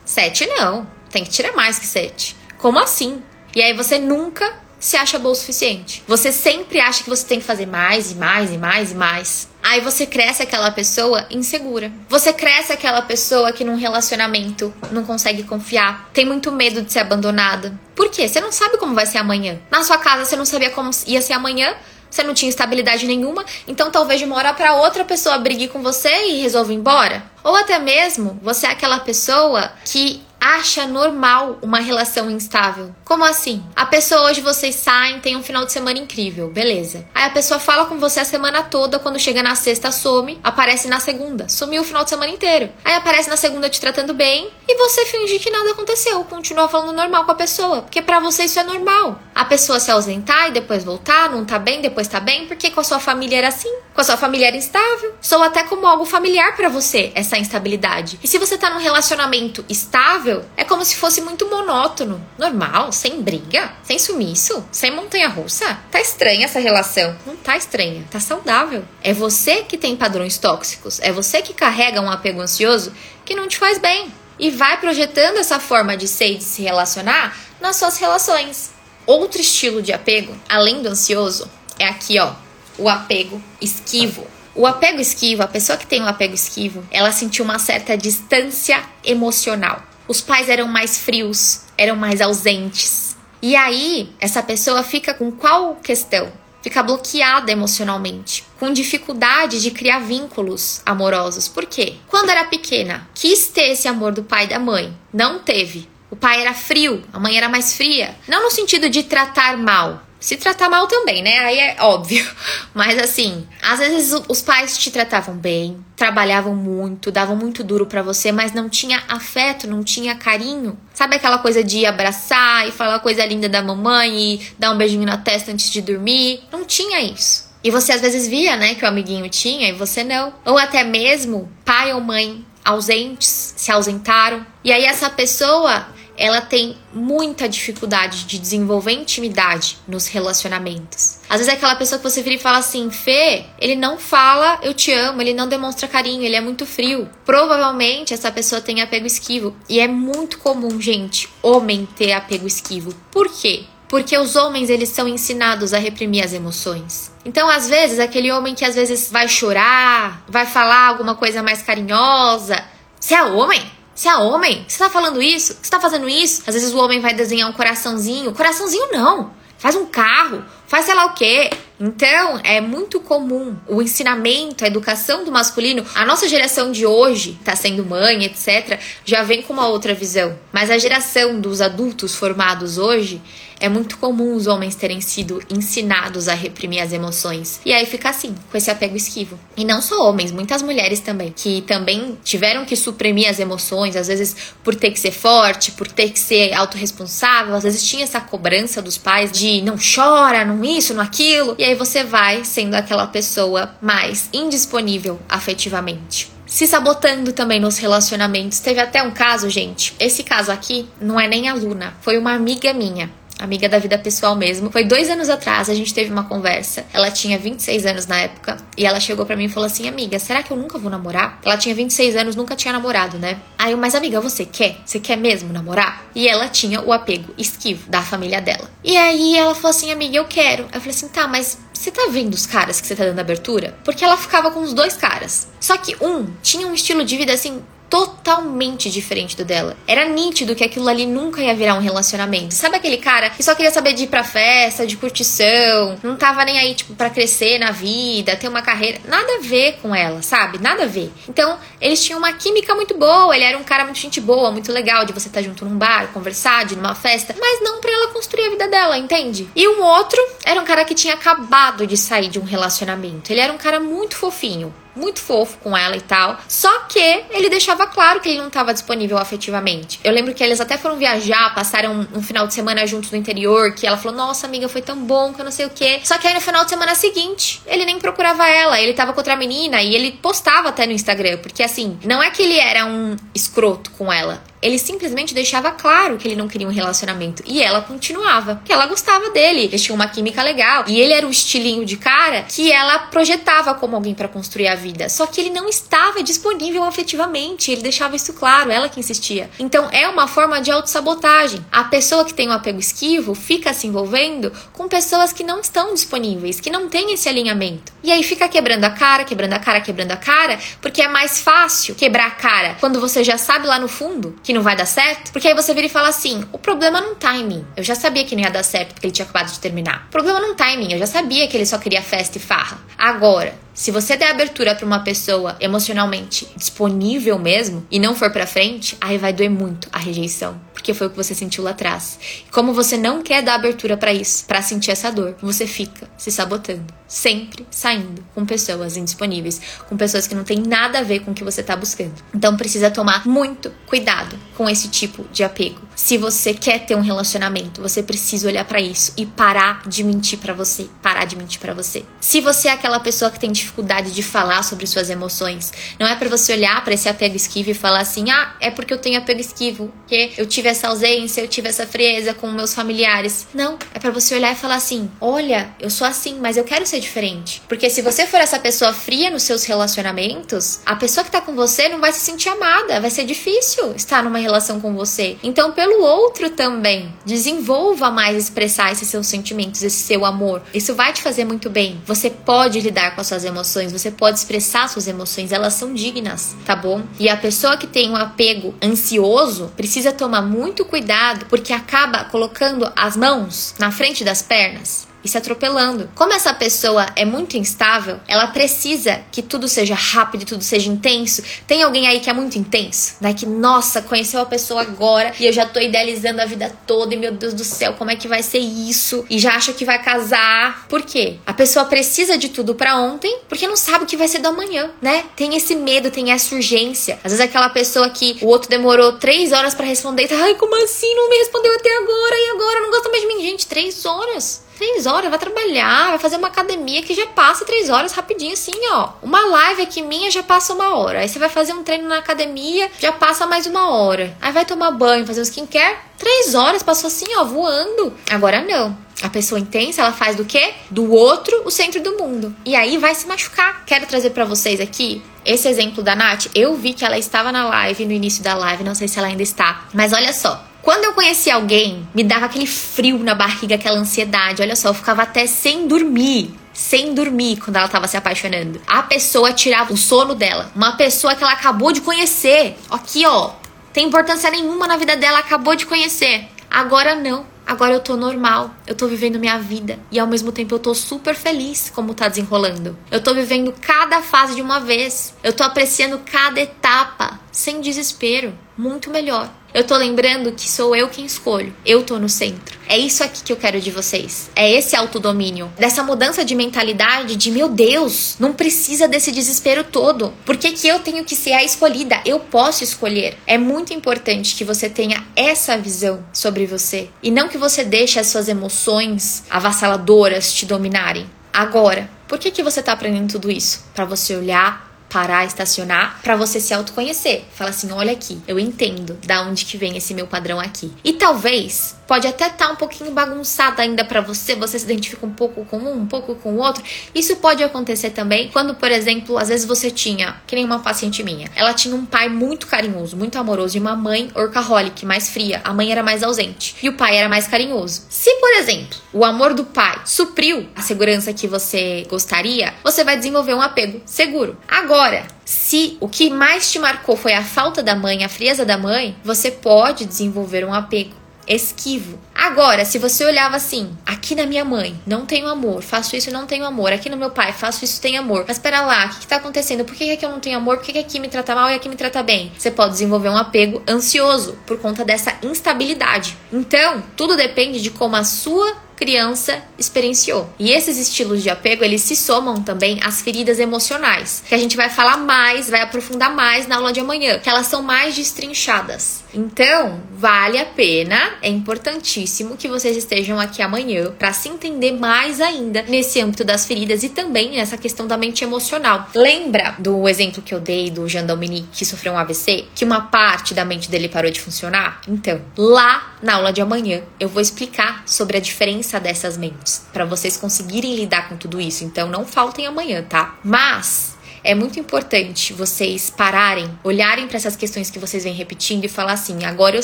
Sete não. Tem que tirar mais que sete. Como assim? E aí você nunca se acha bom o suficiente. Você sempre acha que você tem que fazer mais e mais e mais e mais. Aí você cresce aquela pessoa insegura. Você cresce aquela pessoa que num relacionamento não consegue confiar, tem muito medo de ser abandonada. Por quê? Você não sabe como vai ser amanhã. Na sua casa você não sabia como ia ser amanhã. Você não tinha estabilidade nenhuma, então talvez de uma hora para outra a pessoa brigue com você e resolva ir embora. Ou até mesmo você é aquela pessoa que acha normal uma relação instável. Como assim? A pessoa hoje vocês saem, tem um final de semana incrível, beleza. Aí a pessoa fala com você a semana toda, quando chega na sexta some, aparece na segunda, sumiu o final de semana inteiro. Aí aparece na segunda te tratando bem e você finge que nada aconteceu, continua falando normal com a pessoa, porque para você isso é normal. A pessoa se ausentar e depois voltar, não tá bem, depois tá bem, porque com a sua família era assim, com a sua família era instável. Sou até como algo familiar para você essa instabilidade. E se você tá num relacionamento estável. É como se fosse muito monótono, normal, sem briga, sem sumiço, sem montanha russa. Tá estranha essa relação. Não tá estranha, tá saudável. É você que tem padrões tóxicos, é você que carrega um apego ansioso que não te faz bem. E vai projetando essa forma de ser e de se relacionar nas suas relações. Outro estilo de apego, além do ansioso, é aqui, ó, o apego esquivo. O apego esquivo, a pessoa que tem o um apego esquivo, ela sentiu uma certa distância emocional os pais eram mais frios, eram mais ausentes. E aí, essa pessoa fica com qual questão? Fica bloqueada emocionalmente, com dificuldade de criar vínculos amorosos. Por quê? Quando era pequena, quis ter esse amor do pai e da mãe, não teve. O pai era frio, a mãe era mais fria. Não no sentido de tratar mal, se tratar mal também, né? Aí é óbvio. Mas assim, às vezes os pais te tratavam bem, trabalhavam muito, davam muito duro para você, mas não tinha afeto, não tinha carinho. Sabe aquela coisa de abraçar e falar coisa linda da mamãe e dar um beijinho na testa antes de dormir? Não tinha isso. E você às vezes via, né, que o amiguinho tinha e você não. Ou até mesmo pai ou mãe ausentes, se ausentaram. E aí essa pessoa ela tem muita dificuldade de desenvolver intimidade nos relacionamentos. Às vezes é aquela pessoa que você vira e fala assim, Fê, ele não fala eu te amo, ele não demonstra carinho, ele é muito frio. Provavelmente essa pessoa tem apego esquivo. E é muito comum, gente, homem ter apego esquivo. Por quê? Porque os homens, eles são ensinados a reprimir as emoções. Então, às vezes, aquele homem que às vezes vai chorar, vai falar alguma coisa mais carinhosa. Você é homem? Você é homem? Você tá falando isso? Você tá fazendo isso? Às vezes o homem vai desenhar um coraçãozinho. Coraçãozinho não. Faz um carro, faz sei lá o quê. Então, é muito comum o ensinamento, a educação do masculino. A nossa geração de hoje, tá sendo mãe, etc., já vem com uma outra visão. Mas a geração dos adultos formados hoje é muito comum os homens terem sido ensinados a reprimir as emoções. E aí fica assim, com esse apego esquivo. E não só homens, muitas mulheres também, que também tiveram que suprimir as emoções, às vezes por ter que ser forte, por ter que ser autorresponsável, às vezes tinha essa cobrança dos pais de não chora, não isso, não aquilo. E aí você vai sendo aquela pessoa mais indisponível afetivamente se sabotando também nos relacionamentos. Teve até um caso, gente. Esse caso aqui não é nem aluna, foi uma amiga minha amiga da vida pessoal mesmo. Foi dois anos atrás, a gente teve uma conversa. Ela tinha 26 anos na época e ela chegou para mim e falou assim: Amiga, será que eu nunca vou namorar? Ela tinha 26 anos, nunca tinha namorado, né? Aí eu, mas amiga, você quer? Você quer mesmo namorar? E ela tinha o apego esquivo da família dela. E aí ela falou assim: Amiga, eu quero. Eu falei assim: Tá, mas você tá vendo os caras que você tá dando abertura? Porque ela ficava com os dois caras. Só que um tinha um estilo de vida assim totalmente diferente do dela. Era nítido que aquilo ali nunca ia virar um relacionamento. Sabe aquele cara que só queria saber de ir pra festa, de curtição, não tava nem aí, tipo, pra crescer na vida, ter uma carreira. Nada a ver com ela, sabe? Nada a ver. Então, eles tinham uma química muito boa, ele era um cara muito gente boa, muito legal de você estar tá junto num bar, conversar, de numa festa, mas não pra ela construir a vida dela, entende? E um outro era um cara que tinha acabado de sair de um relacionamento. Ele era um cara muito fofinho, muito fofo com ela e tal. Só que ele deixava claro que ele não estava disponível afetivamente. Eu lembro que eles até foram viajar, passaram um final de semana juntos no interior, que ela falou: "Nossa, amiga, foi tão bom que eu não sei o quê". Só que aí no final de semana seguinte, ele nem procurava ela, ele tava com outra menina e ele postava até no Instagram, porque assim, não é que ele era um escroto com ela, ele simplesmente deixava claro que ele não queria um relacionamento. E ela continuava, que ela gostava dele. Eles tinham uma química legal. E ele era o estilinho de cara que ela projetava como alguém para construir a vida. Só que ele não estava disponível afetivamente. Ele deixava isso claro, ela que insistia. Então é uma forma de autossabotagem. A pessoa que tem um apego esquivo fica se envolvendo com pessoas que não estão disponíveis, que não têm esse alinhamento. E aí fica quebrando a cara, quebrando a cara, quebrando a cara, porque é mais fácil quebrar a cara quando você já sabe lá no fundo que não vai dar certo, porque aí você vira e fala assim: o problema não tá em mim. Eu já sabia que não ia dar certo porque ele tinha acabado de terminar. O problema não tá em mim. Eu já sabia que ele só queria festa e farra. Agora, se você der abertura para uma pessoa emocionalmente disponível mesmo e não for para frente, aí vai doer muito a rejeição porque foi o que você sentiu lá atrás. E como você não quer dar abertura para isso, para sentir essa dor, você fica se sabotando, sempre saindo com pessoas indisponíveis, com pessoas que não tem nada a ver com o que você tá buscando. Então precisa tomar muito cuidado com esse tipo de apego. Se você quer ter um relacionamento, você precisa olhar para isso e parar de mentir para você, parar de mentir para você. Se você é aquela pessoa que tem dificuldade de falar sobre suas emoções, não é para você olhar para esse apego esquivo e falar assim: "Ah, é porque eu tenho apego esquivo, porque eu tive essa ausência, eu tive essa frieza com meus familiares. Não, é para você olhar e falar assim: olha, eu sou assim, mas eu quero ser diferente. Porque se você for essa pessoa fria nos seus relacionamentos, a pessoa que tá com você não vai se sentir amada, vai ser difícil estar numa relação com você. Então, pelo outro também, desenvolva mais expressar esses seus sentimentos, esse seu amor. Isso vai te fazer muito bem. Você pode lidar com as suas emoções, você pode expressar suas emoções, elas são dignas, tá bom? E a pessoa que tem um apego ansioso precisa tomar muito cuidado porque acaba colocando as mãos na frente das pernas e se atropelando. Como essa pessoa é muito instável, ela precisa que tudo seja rápido, tudo seja intenso. Tem alguém aí que é muito intenso, né? Que nossa, conheceu a pessoa agora e eu já tô idealizando a vida toda e meu Deus do céu, como é que vai ser isso? E já acha que vai casar. Por quê? A pessoa precisa de tudo para ontem porque não sabe o que vai ser do amanhã, né? Tem esse medo, tem essa urgência. Às vezes aquela pessoa que o outro demorou três horas para responder e tá, ai, como assim? Não me respondeu até agora e agora não gosta mais de mim. Gente, três horas. Três horas, vai trabalhar, vai fazer uma academia que já passa três horas rapidinho, assim, ó. Uma live aqui minha já passa uma hora. Aí você vai fazer um treino na academia, já passa mais uma hora. Aí vai tomar banho, fazer um skincare, três horas, passou assim, ó, voando. Agora não. A pessoa intensa, ela faz do quê? Do outro o centro do mundo. E aí vai se machucar. Quero trazer para vocês aqui esse exemplo da Nath. Eu vi que ela estava na live, no início da live, não sei se ela ainda está. Mas olha só, quando eu conheci alguém, me dava aquele frio na barriga, aquela ansiedade. Olha só, eu ficava até sem dormir sem dormir quando ela tava se apaixonando. A pessoa tirava o sono dela. Uma pessoa que ela acabou de conhecer. Aqui, ó. Tem importância nenhuma na vida dela, acabou de conhecer. Agora não. Agora eu tô normal, eu tô vivendo minha vida e ao mesmo tempo eu tô super feliz como tá desenrolando. Eu tô vivendo cada fase de uma vez. Eu tô apreciando cada etapa sem desespero, muito melhor. Eu tô lembrando que sou eu quem escolho. Eu tô no centro. É isso aqui que eu quero de vocês. É esse autodomínio. Dessa mudança de mentalidade de, meu Deus, não precisa desse desespero todo. Por que, que eu tenho que ser a escolhida? Eu posso escolher. É muito importante que você tenha essa visão sobre você. E não que você deixe as suas emoções avassaladoras te dominarem. Agora, por que, que você tá aprendendo tudo isso? Para você olhar parar, estacionar, para você se autoconhecer. Fala assim: olha aqui, eu entendo da onde que vem esse meu padrão aqui. E talvez pode até estar tá um pouquinho bagunçado ainda para você, você se identifica um pouco com um, um pouco com o outro. Isso pode acontecer também quando, por exemplo, às vezes você tinha, que nem uma paciente minha, ela tinha um pai muito carinhoso, muito amoroso e uma mãe orcaholic, mais fria. A mãe era mais ausente e o pai era mais carinhoso. Se, por exemplo, o amor do pai supriu a segurança que você gostaria, você vai desenvolver um apego seguro. Agora, se o que mais te marcou foi a falta da mãe, a frieza da mãe, você pode desenvolver um apego esquivo. Agora, se você olhava assim, aqui na minha mãe, não tenho amor, faço isso não tenho amor, aqui no meu pai, faço isso tenho amor. Mas espera lá, o que, que tá acontecendo? Por que aqui eu não tenho amor? Por que aqui me trata mal e aqui me trata bem? Você pode desenvolver um apego ansioso por conta dessa instabilidade. Então, tudo depende de como a sua criança experienciou. E esses estilos de apego, eles se somam também às feridas emocionais, que a gente vai falar mais, vai aprofundar mais na aula de amanhã, que elas são mais destrinchadas. Então, vale a pena, é importantíssimo que vocês estejam aqui amanhã para se entender mais ainda nesse âmbito das feridas e também nessa questão da mente emocional. Lembra do exemplo que eu dei do Jean Dominique que sofreu um AVC, que uma parte da mente dele parou de funcionar? Então, lá na aula de amanhã eu vou explicar sobre a diferença dessas mentes, para vocês conseguirem lidar com tudo isso. Então não faltem amanhã, tá? Mas é muito importante vocês pararem, olharem para essas questões que vocês vêm repetindo e falar assim: agora eu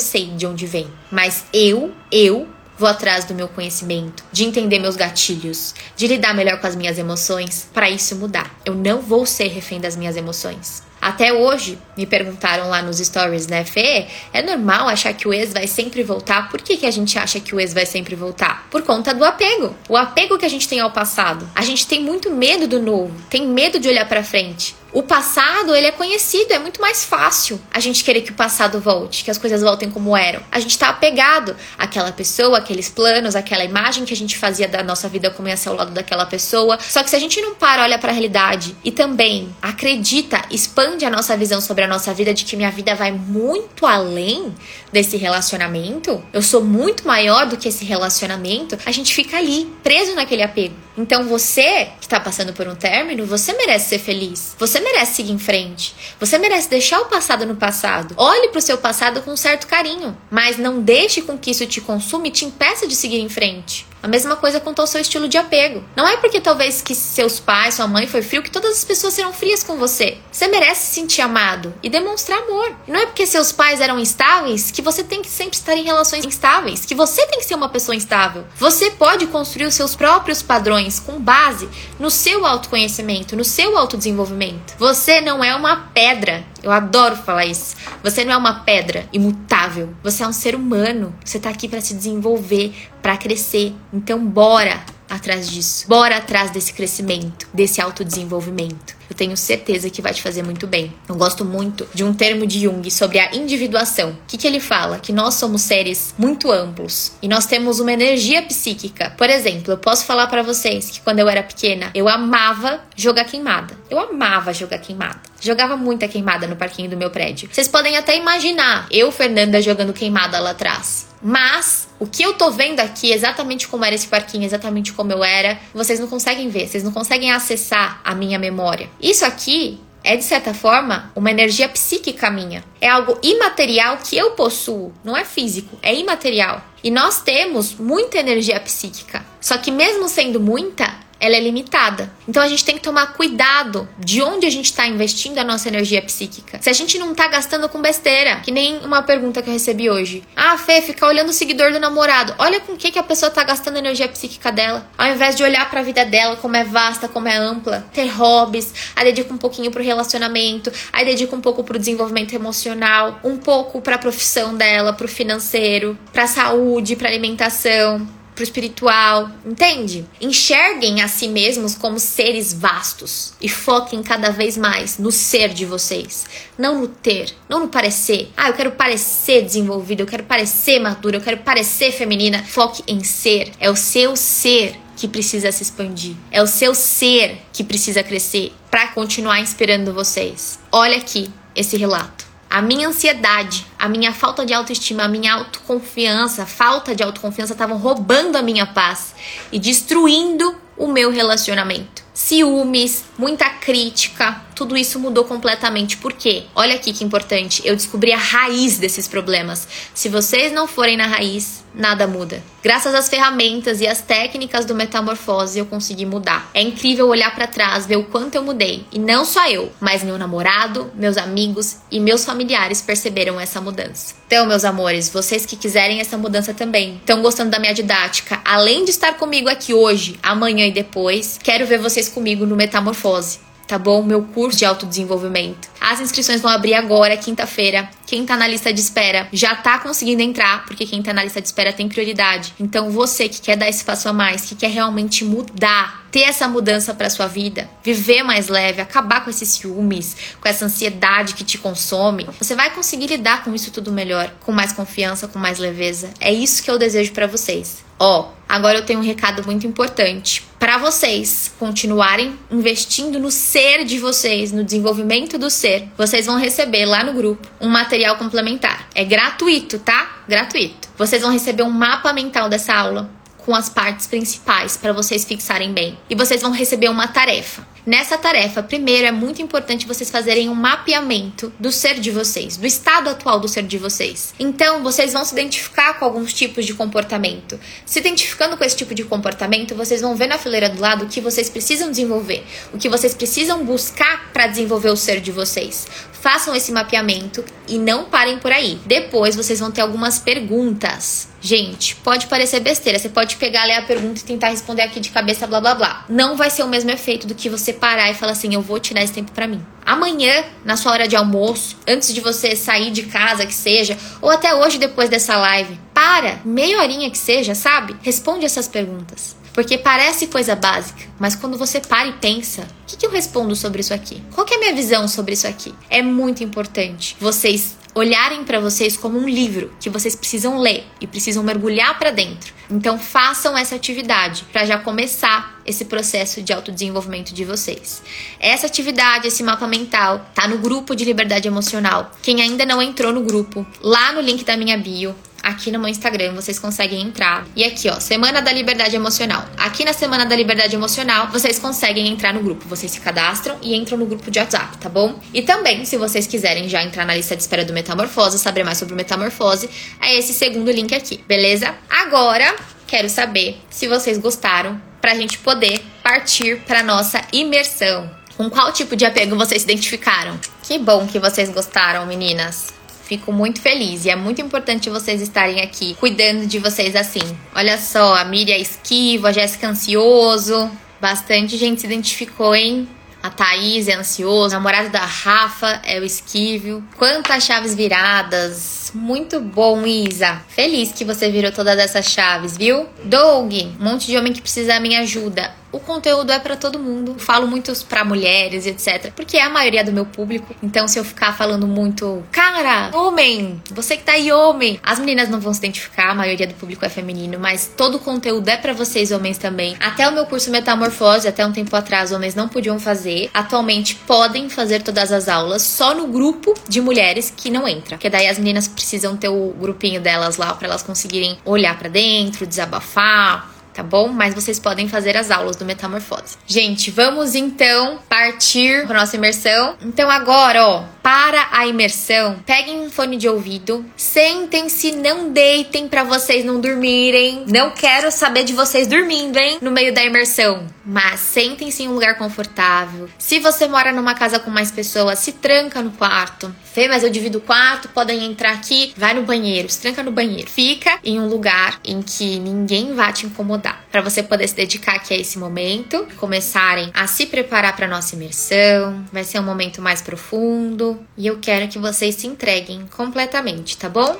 sei de onde vem, mas eu, eu vou atrás do meu conhecimento, de entender meus gatilhos, de lidar melhor com as minhas emoções, para isso mudar. Eu não vou ser refém das minhas emoções. Até hoje, me perguntaram lá nos stories, né, Fê? É normal achar que o ex vai sempre voltar? Por que, que a gente acha que o ex vai sempre voltar? Por conta do apego. O apego que a gente tem ao passado. A gente tem muito medo do novo, tem medo de olhar para frente. O passado, ele é conhecido, é muito mais fácil a gente querer que o passado volte, que as coisas voltem como eram. A gente tá apegado àquela pessoa, aqueles planos, aquela imagem que a gente fazia da nossa vida como ia ser ao lado daquela pessoa. Só que se a gente não para, olha para a realidade e também acredita, expande a nossa visão sobre a nossa vida de que minha vida vai muito além desse relacionamento, eu sou muito maior do que esse relacionamento, a gente fica ali, preso naquele apego. Então você que tá passando por um término, você merece ser feliz. Você merece seguir em frente. Você merece deixar o passado no passado. Olhe para o seu passado com um certo carinho, mas não deixe com que isso te consuma e te impeça de seguir em frente. A mesma coisa quanto ao seu estilo de apego. Não é porque talvez que seus pais, sua mãe foi frio que todas as pessoas serão frias com você. Você merece se sentir amado e demonstrar amor. Não é porque seus pais eram instáveis que você tem que sempre estar em relações instáveis, que você tem que ser uma pessoa instável. Você pode construir os seus próprios padrões com base no seu autoconhecimento, no seu autodesenvolvimento. Você não é uma pedra. Eu adoro falar isso. Você não é uma pedra imutável. Você é um ser humano. Você está aqui para se desenvolver, para crescer. Então, bora atrás disso. Bora atrás desse crescimento, desse autodesenvolvimento. Eu tenho certeza que vai te fazer muito bem. Eu gosto muito de um termo de Jung sobre a individuação. O que, que ele fala? Que nós somos seres muito amplos e nós temos uma energia psíquica. Por exemplo, eu posso falar para vocês que quando eu era pequena, eu amava jogar queimada. Eu amava jogar queimada. Jogava muita queimada no parquinho do meu prédio. Vocês podem até imaginar eu, Fernanda, jogando queimada lá atrás. Mas o que eu tô vendo aqui, exatamente como era esse parquinho, exatamente como eu era, vocês não conseguem ver, vocês não conseguem acessar a minha memória. Isso aqui é, de certa forma, uma energia psíquica minha. É algo imaterial que eu possuo, não é físico, é imaterial. E nós temos muita energia psíquica. Só que, mesmo sendo muita, ela é limitada. Então a gente tem que tomar cuidado de onde a gente está investindo a nossa energia psíquica. Se a gente não tá gastando com besteira, que nem uma pergunta que eu recebi hoje. Ah, Fê, fica olhando o seguidor do namorado. Olha com o que, que a pessoa tá gastando a energia psíquica dela. Ao invés de olhar para a vida dela, como é vasta, como é ampla, ter hobbies, aí dedica um pouquinho pro relacionamento, aí dedica um pouco pro desenvolvimento emocional, um pouco pra profissão dela, pro financeiro, pra saúde, pra alimentação pro espiritual, entende? Enxerguem a si mesmos como seres vastos e foquem cada vez mais no ser de vocês, não no ter, não no parecer. Ah, eu quero parecer desenvolvida, eu quero parecer madura, eu quero parecer feminina. Foque em ser. É o seu ser que precisa se expandir. É o seu ser que precisa crescer para continuar inspirando vocês. Olha aqui esse relato. A minha ansiedade, a minha falta de autoestima, a minha autoconfiança, falta de autoconfiança estavam roubando a minha paz e destruindo o meu relacionamento. Ciúmes, muita crítica, tudo isso mudou completamente. Por quê? Olha aqui que importante. Eu descobri a raiz desses problemas. Se vocês não forem na raiz, nada muda. Graças às ferramentas e às técnicas do metamorfose, eu consegui mudar. É incrível olhar para trás, ver o quanto eu mudei. E não só eu, mas meu namorado, meus amigos e meus familiares perceberam essa mudança. Então, meus amores, vocês que quiserem essa mudança também, estão gostando da minha didática, além de estar comigo aqui hoje, amanhã e depois, quero ver vocês comigo no Metamorfose tá bom? Meu curso de autodesenvolvimento. As inscrições vão abrir agora, quinta-feira. Quem tá na lista de espera já tá conseguindo entrar, porque quem tá na lista de espera tem prioridade. Então, você que quer dar esse passo a mais, que quer realmente mudar, ter essa mudança para sua vida, viver mais leve, acabar com esses ciúmes, com essa ansiedade que te consome, você vai conseguir lidar com isso tudo melhor, com mais confiança, com mais leveza. É isso que eu desejo para vocês. Ó, agora eu tenho um recado muito importante para vocês continuarem investindo no ser de vocês, no desenvolvimento do ser. Vocês vão receber lá no grupo um material complementar. É gratuito, tá? Gratuito. Vocês vão receber um mapa mental dessa aula com as partes principais para vocês fixarem bem. E vocês vão receber uma tarefa. Nessa tarefa, primeiro é muito importante vocês fazerem um mapeamento do ser de vocês, do estado atual do ser de vocês. Então, vocês vão se identificar com alguns tipos de comportamento. Se identificando com esse tipo de comportamento, vocês vão ver na fileira do lado o que vocês precisam desenvolver, o que vocês precisam buscar para desenvolver o ser de vocês. Façam esse mapeamento e não parem por aí. Depois vocês vão ter algumas perguntas. Gente, pode parecer besteira. Você pode pegar, ler a pergunta e tentar responder aqui de cabeça, blá blá blá. Não vai ser o mesmo efeito do que você parar e falar assim: eu vou tirar esse tempo para mim. Amanhã, na sua hora de almoço, antes de você sair de casa, que seja, ou até hoje depois dessa live, para, meia horinha que seja, sabe? Responde essas perguntas. Porque parece coisa básica, mas quando você para e pensa, o que, que eu respondo sobre isso aqui? Qual é a minha visão sobre isso aqui? É muito importante vocês olharem para vocês como um livro que vocês precisam ler e precisam mergulhar para dentro. Então façam essa atividade para já começar esse processo de autodesenvolvimento de vocês. Essa atividade, esse mapa mental, tá no grupo de liberdade emocional. Quem ainda não entrou no grupo, lá no link da minha bio, aqui no meu Instagram, vocês conseguem entrar. E aqui, ó, Semana da Liberdade Emocional. Aqui na Semana da Liberdade Emocional, vocês conseguem entrar no grupo. Vocês se cadastram e entram no grupo de WhatsApp, tá bom? E também, se vocês quiserem já entrar na lista de espera do Metamorfose, saber mais sobre o Metamorfose, é esse segundo link aqui, beleza? Agora, quero saber se vocês gostaram pra gente poder partir para nossa imersão. Com qual tipo de apego vocês se identificaram? Que bom que vocês gostaram, meninas. Fico muito feliz e é muito importante vocês estarem aqui cuidando de vocês assim. Olha só, a Miriam esquiva, a Jéssica ansioso. Bastante gente se identificou, hein? A Thaís é ansioso, o namorado da Rafa é o esquívio. Quantas chaves viradas! Muito bom, Isa. Feliz que você virou todas essas chaves, viu? Doug, um monte de homem que precisa da minha ajuda o conteúdo é para todo mundo. Falo muito para mulheres, etc. Porque é a maioria do meu público. Então, se eu ficar falando muito, cara, homem, você que tá aí, homem, as meninas não vão se identificar, a maioria do público é feminino, mas todo o conteúdo é para vocês, homens também. Até o meu curso Metamorfose, até um tempo atrás, homens não podiam fazer. Atualmente podem fazer todas as aulas só no grupo de mulheres que não entra. Porque daí as meninas precisam ter o grupinho delas lá para elas conseguirem olhar para dentro, desabafar, tá bom? Mas vocês podem fazer as aulas do Metamorfose. Gente, vamos então partir para nossa imersão. Então agora, ó, para a imersão, peguem um fone de ouvido, sentem-se, não deitem para vocês não dormirem. Não quero saber de vocês dormindo, hein, no meio da imersão. Mas sentem-se em um lugar confortável. Se você mora numa casa com mais pessoas, se tranca no quarto. Fê, mas eu divido o quarto, podem entrar aqui, vai no banheiro, se tranca no banheiro. Fica em um lugar em que ninguém vai te incomodar, para você poder se dedicar aqui a esse momento, começarem a se preparar para nossa imersão. Vai ser um momento mais profundo e eu quero que vocês se entreguem completamente, tá bom?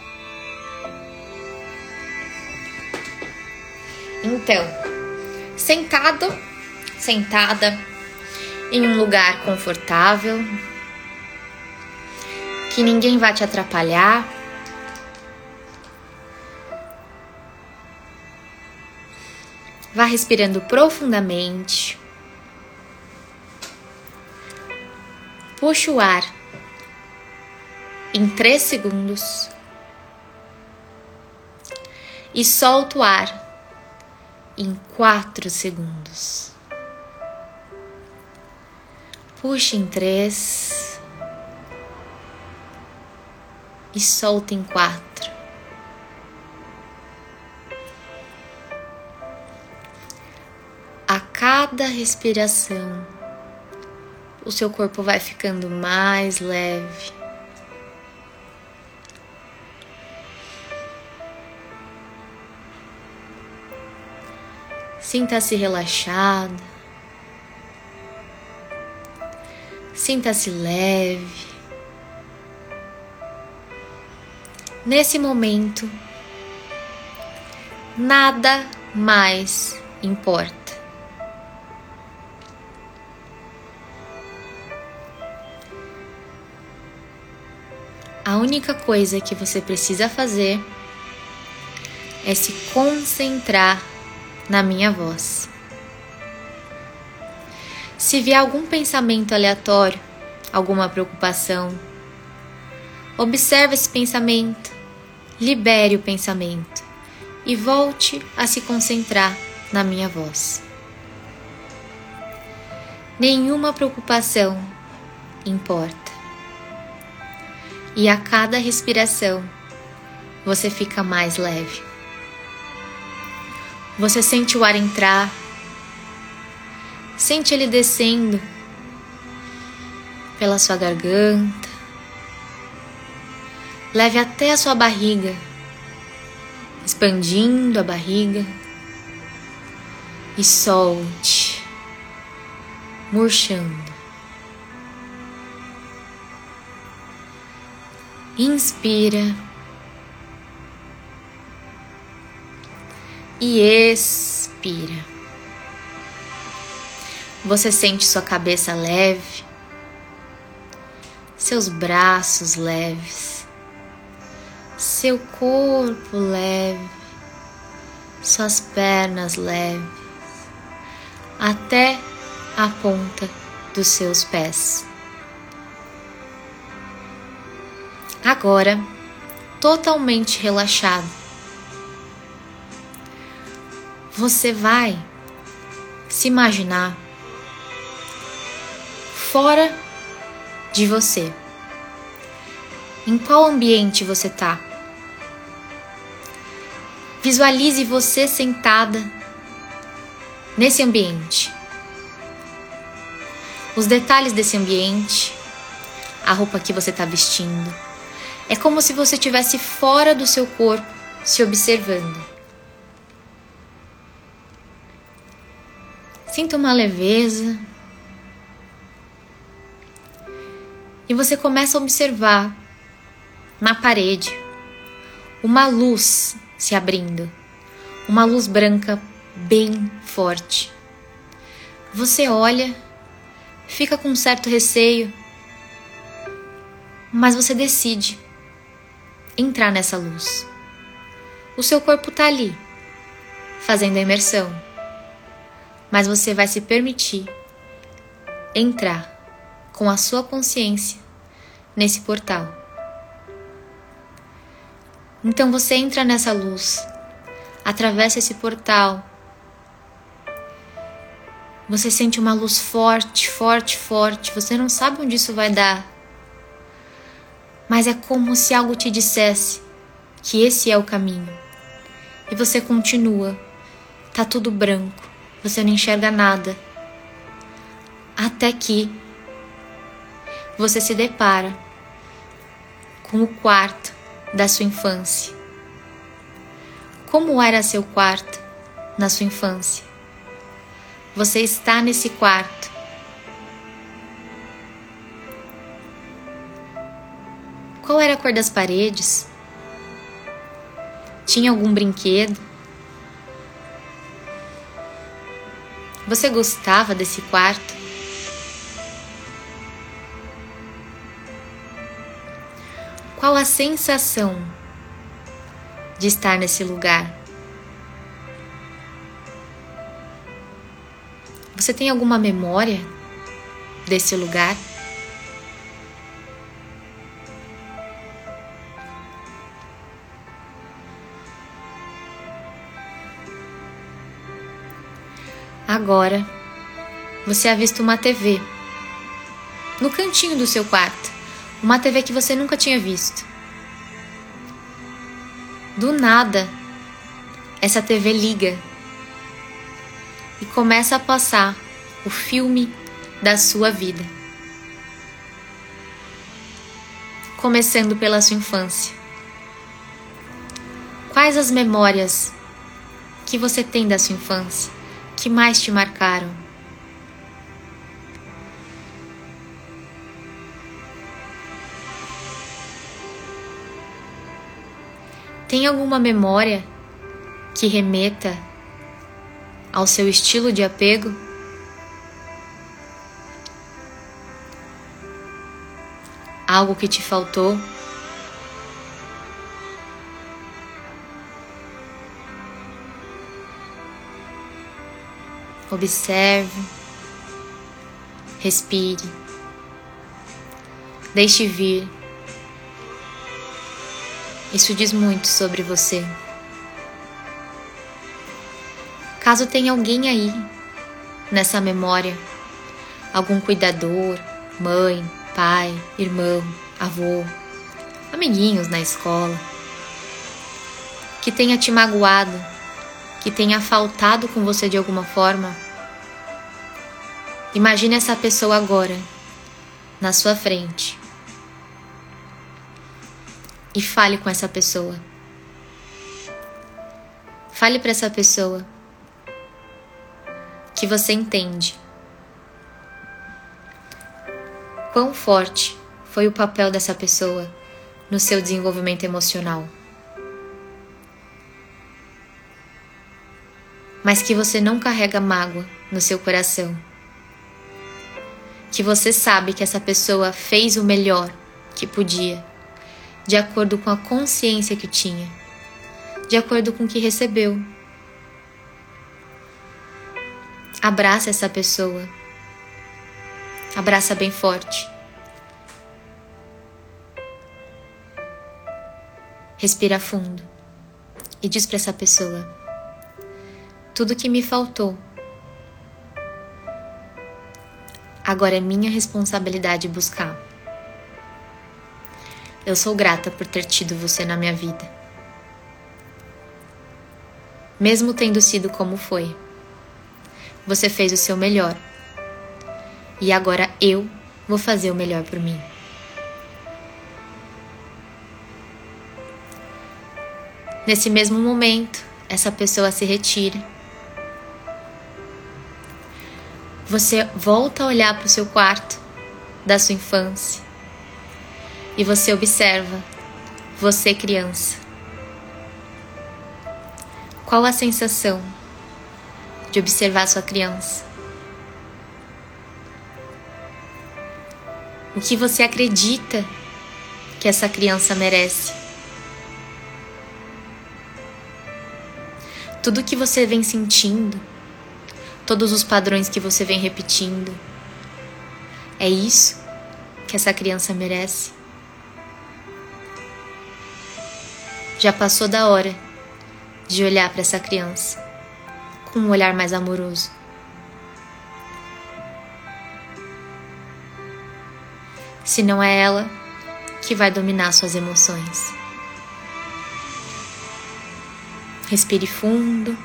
Então, sentado, sentada em um lugar confortável, que ninguém vai te atrapalhar. Vá respirando profundamente. Puxa o ar em três segundos e solta o ar em quatro segundos. Puxe em três e solta em quatro. A cada respiração, o seu corpo vai ficando mais leve. Sinta-se relaxado. Sinta-se leve. Nesse momento, nada mais importa. A única coisa que você precisa fazer é se concentrar na minha voz. Se vier algum pensamento aleatório, alguma preocupação, observe esse pensamento, libere o pensamento e volte a se concentrar na minha voz. Nenhuma preocupação importa e a cada respiração você fica mais leve. Você sente o ar entrar, sente ele descendo pela sua garganta, leve até a sua barriga, expandindo a barriga e solte, murchando. Inspira. E expira. Você sente sua cabeça leve, seus braços leves, seu corpo leve, suas pernas leves, até a ponta dos seus pés. agora totalmente relaxado. Você vai se imaginar fora de você. Em qual ambiente você está? Visualize você sentada nesse ambiente. Os detalhes desse ambiente, a roupa que você está vestindo, é como se você estivesse fora do seu corpo, se observando. Sinta uma leveza. E você começa a observar na parede uma luz se abrindo, uma luz branca bem forte. Você olha, fica com um certo receio, mas você decide entrar nessa luz. O seu corpo está ali, fazendo a imersão, mas você vai se permitir entrar com a sua consciência nesse portal. Então você entra nessa luz, atravessa esse portal. Você sente uma luz forte, forte, forte. Você não sabe onde isso vai dar mas é como se algo te dissesse que esse é o caminho. E você continua. Tá tudo branco, você não enxerga nada. Até que você se depara com o quarto da sua infância. Como era seu quarto na sua infância? Você está nesse quarto Qual era a cor das paredes? Tinha algum brinquedo? Você gostava desse quarto? Qual a sensação de estar nesse lugar? Você tem alguma memória desse lugar? Agora, você avista uma TV no cantinho do seu quarto, uma TV que você nunca tinha visto. Do nada, essa TV liga e começa a passar o filme da sua vida. Começando pela sua infância. Quais as memórias que você tem da sua infância que mais te marcaram? Tem alguma memória que remeta ao seu estilo de apego? Algo que te faltou? Observe, respire, deixe vir isso diz muito sobre você. Caso tenha alguém aí nessa memória, algum cuidador, mãe, pai, irmão, avô, amiguinhos na escola, que tenha te magoado, que tenha faltado com você de alguma forma, imagine essa pessoa agora, na sua frente, e fale com essa pessoa. Fale para essa pessoa que você entende. Quão forte foi o papel dessa pessoa no seu desenvolvimento emocional. Mas que você não carrega mágoa no seu coração. Que você sabe que essa pessoa fez o melhor que podia de acordo com a consciência que tinha, de acordo com o que recebeu. Abraça essa pessoa. Abraça bem forte. Respira fundo e diz para essa pessoa: Tudo que me faltou. Agora é minha responsabilidade buscar. Eu sou grata por ter tido você na minha vida. Mesmo tendo sido como foi, você fez o seu melhor. E agora eu vou fazer o melhor por mim. Nesse mesmo momento, essa pessoa se retira. Você volta a olhar para o seu quarto da sua infância e você observa, você criança. Qual a sensação de observar sua criança? O que você acredita que essa criança merece? Tudo que você vem sentindo, todos os padrões que você vem repetindo, é isso que essa criança merece? Já passou da hora de olhar para essa criança com um olhar mais amoroso. Se não é ela que vai dominar suas emoções. Respire fundo.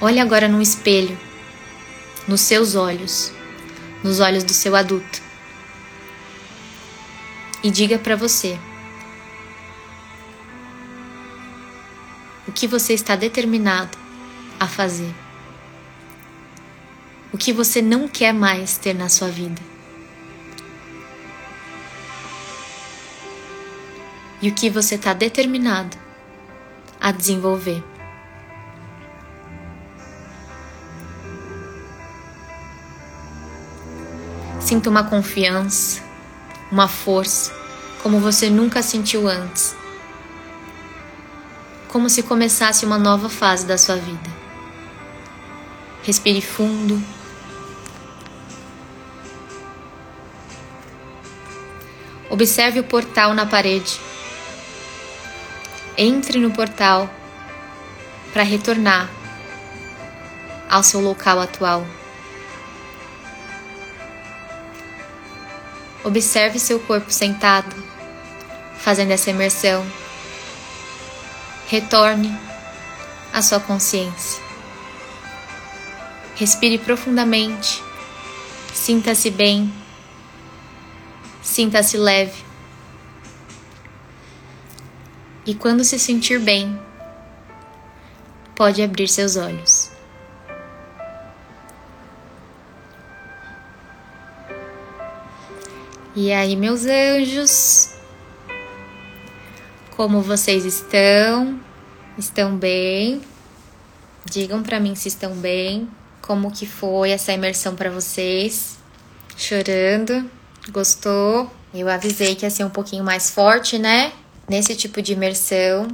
Olhe agora no espelho, nos seus olhos, nos olhos do seu adulto e diga para você o que você está determinado a fazer. O que você não quer mais ter na sua vida. E o que você está determinado a desenvolver. Sinta uma confiança, uma força como você nunca sentiu antes. Como se começasse uma nova fase da sua vida. Respire fundo. Observe o portal na parede. Entre no portal para retornar ao seu local atual. Observe seu corpo sentado, fazendo essa imersão. Retorne à sua consciência. Respire profundamente. Sinta-se bem. Sinta-se leve. E quando se sentir bem, pode abrir seus olhos. E aí, meus anjos, como vocês estão? Estão bem? Digam para mim se estão bem. Como que foi essa imersão para vocês? Chorando? Gostou? Eu avisei que ia ser um pouquinho mais forte, né? Nesse tipo de imersão,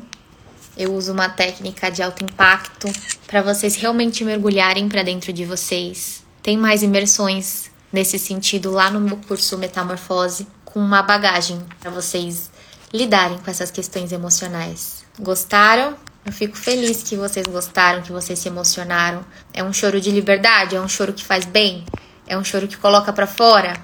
eu uso uma técnica de alto impacto para vocês realmente mergulharem para dentro de vocês. Tem mais imersões nesse sentido lá no meu curso Metamorfose, com uma bagagem para vocês lidarem com essas questões emocionais. Gostaram? Eu fico feliz que vocês gostaram, que vocês se emocionaram. É um choro de liberdade, é um choro que faz bem, é um choro que coloca para fora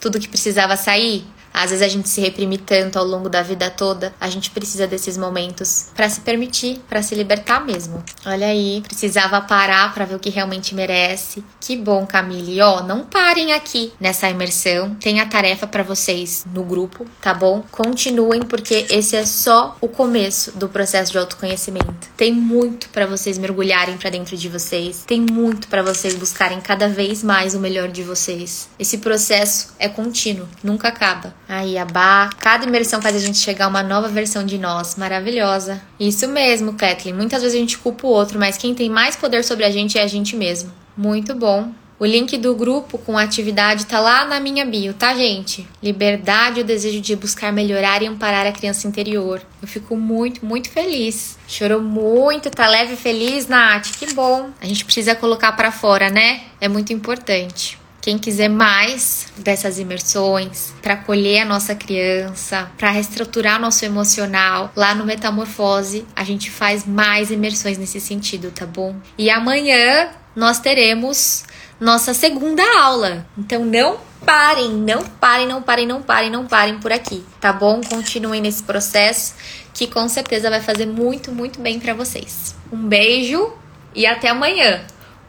tudo que precisava sair. Às vezes a gente se reprime tanto ao longo da vida toda, a gente precisa desses momentos para se permitir, para se libertar mesmo. Olha aí, precisava parar para ver o que realmente merece. Que bom, Camille. Ó, não parem aqui nessa imersão. Tem a tarefa para vocês no grupo, tá bom? Continuem porque esse é só o começo do processo de autoconhecimento. Tem muito para vocês mergulharem para dentro de vocês. Tem muito para vocês buscarem cada vez mais o melhor de vocês. Esse processo é contínuo, nunca acaba. Aí, Abá, cada imersão faz a gente chegar a uma nova versão de nós, maravilhosa. Isso mesmo, Kathleen. Muitas vezes a gente culpa o outro, mas quem tem mais poder sobre a gente é a gente mesmo. Muito bom. O link do grupo com a atividade tá lá na minha bio, tá, gente? Liberdade o desejo de buscar melhorar e amparar a criança interior. Eu fico muito, muito feliz. Chorou muito, tá leve e feliz, Nath? Que bom. A gente precisa colocar para fora, né? É muito importante. Quem quiser mais dessas imersões para acolher a nossa criança, para reestruturar nosso emocional, lá no Metamorfose a gente faz mais imersões nesse sentido, tá bom? E amanhã nós teremos nossa segunda aula. Então não parem, não parem, não parem, não parem, não parem por aqui, tá bom? Continuem nesse processo que com certeza vai fazer muito, muito bem para vocês. Um beijo e até amanhã,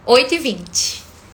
8h20.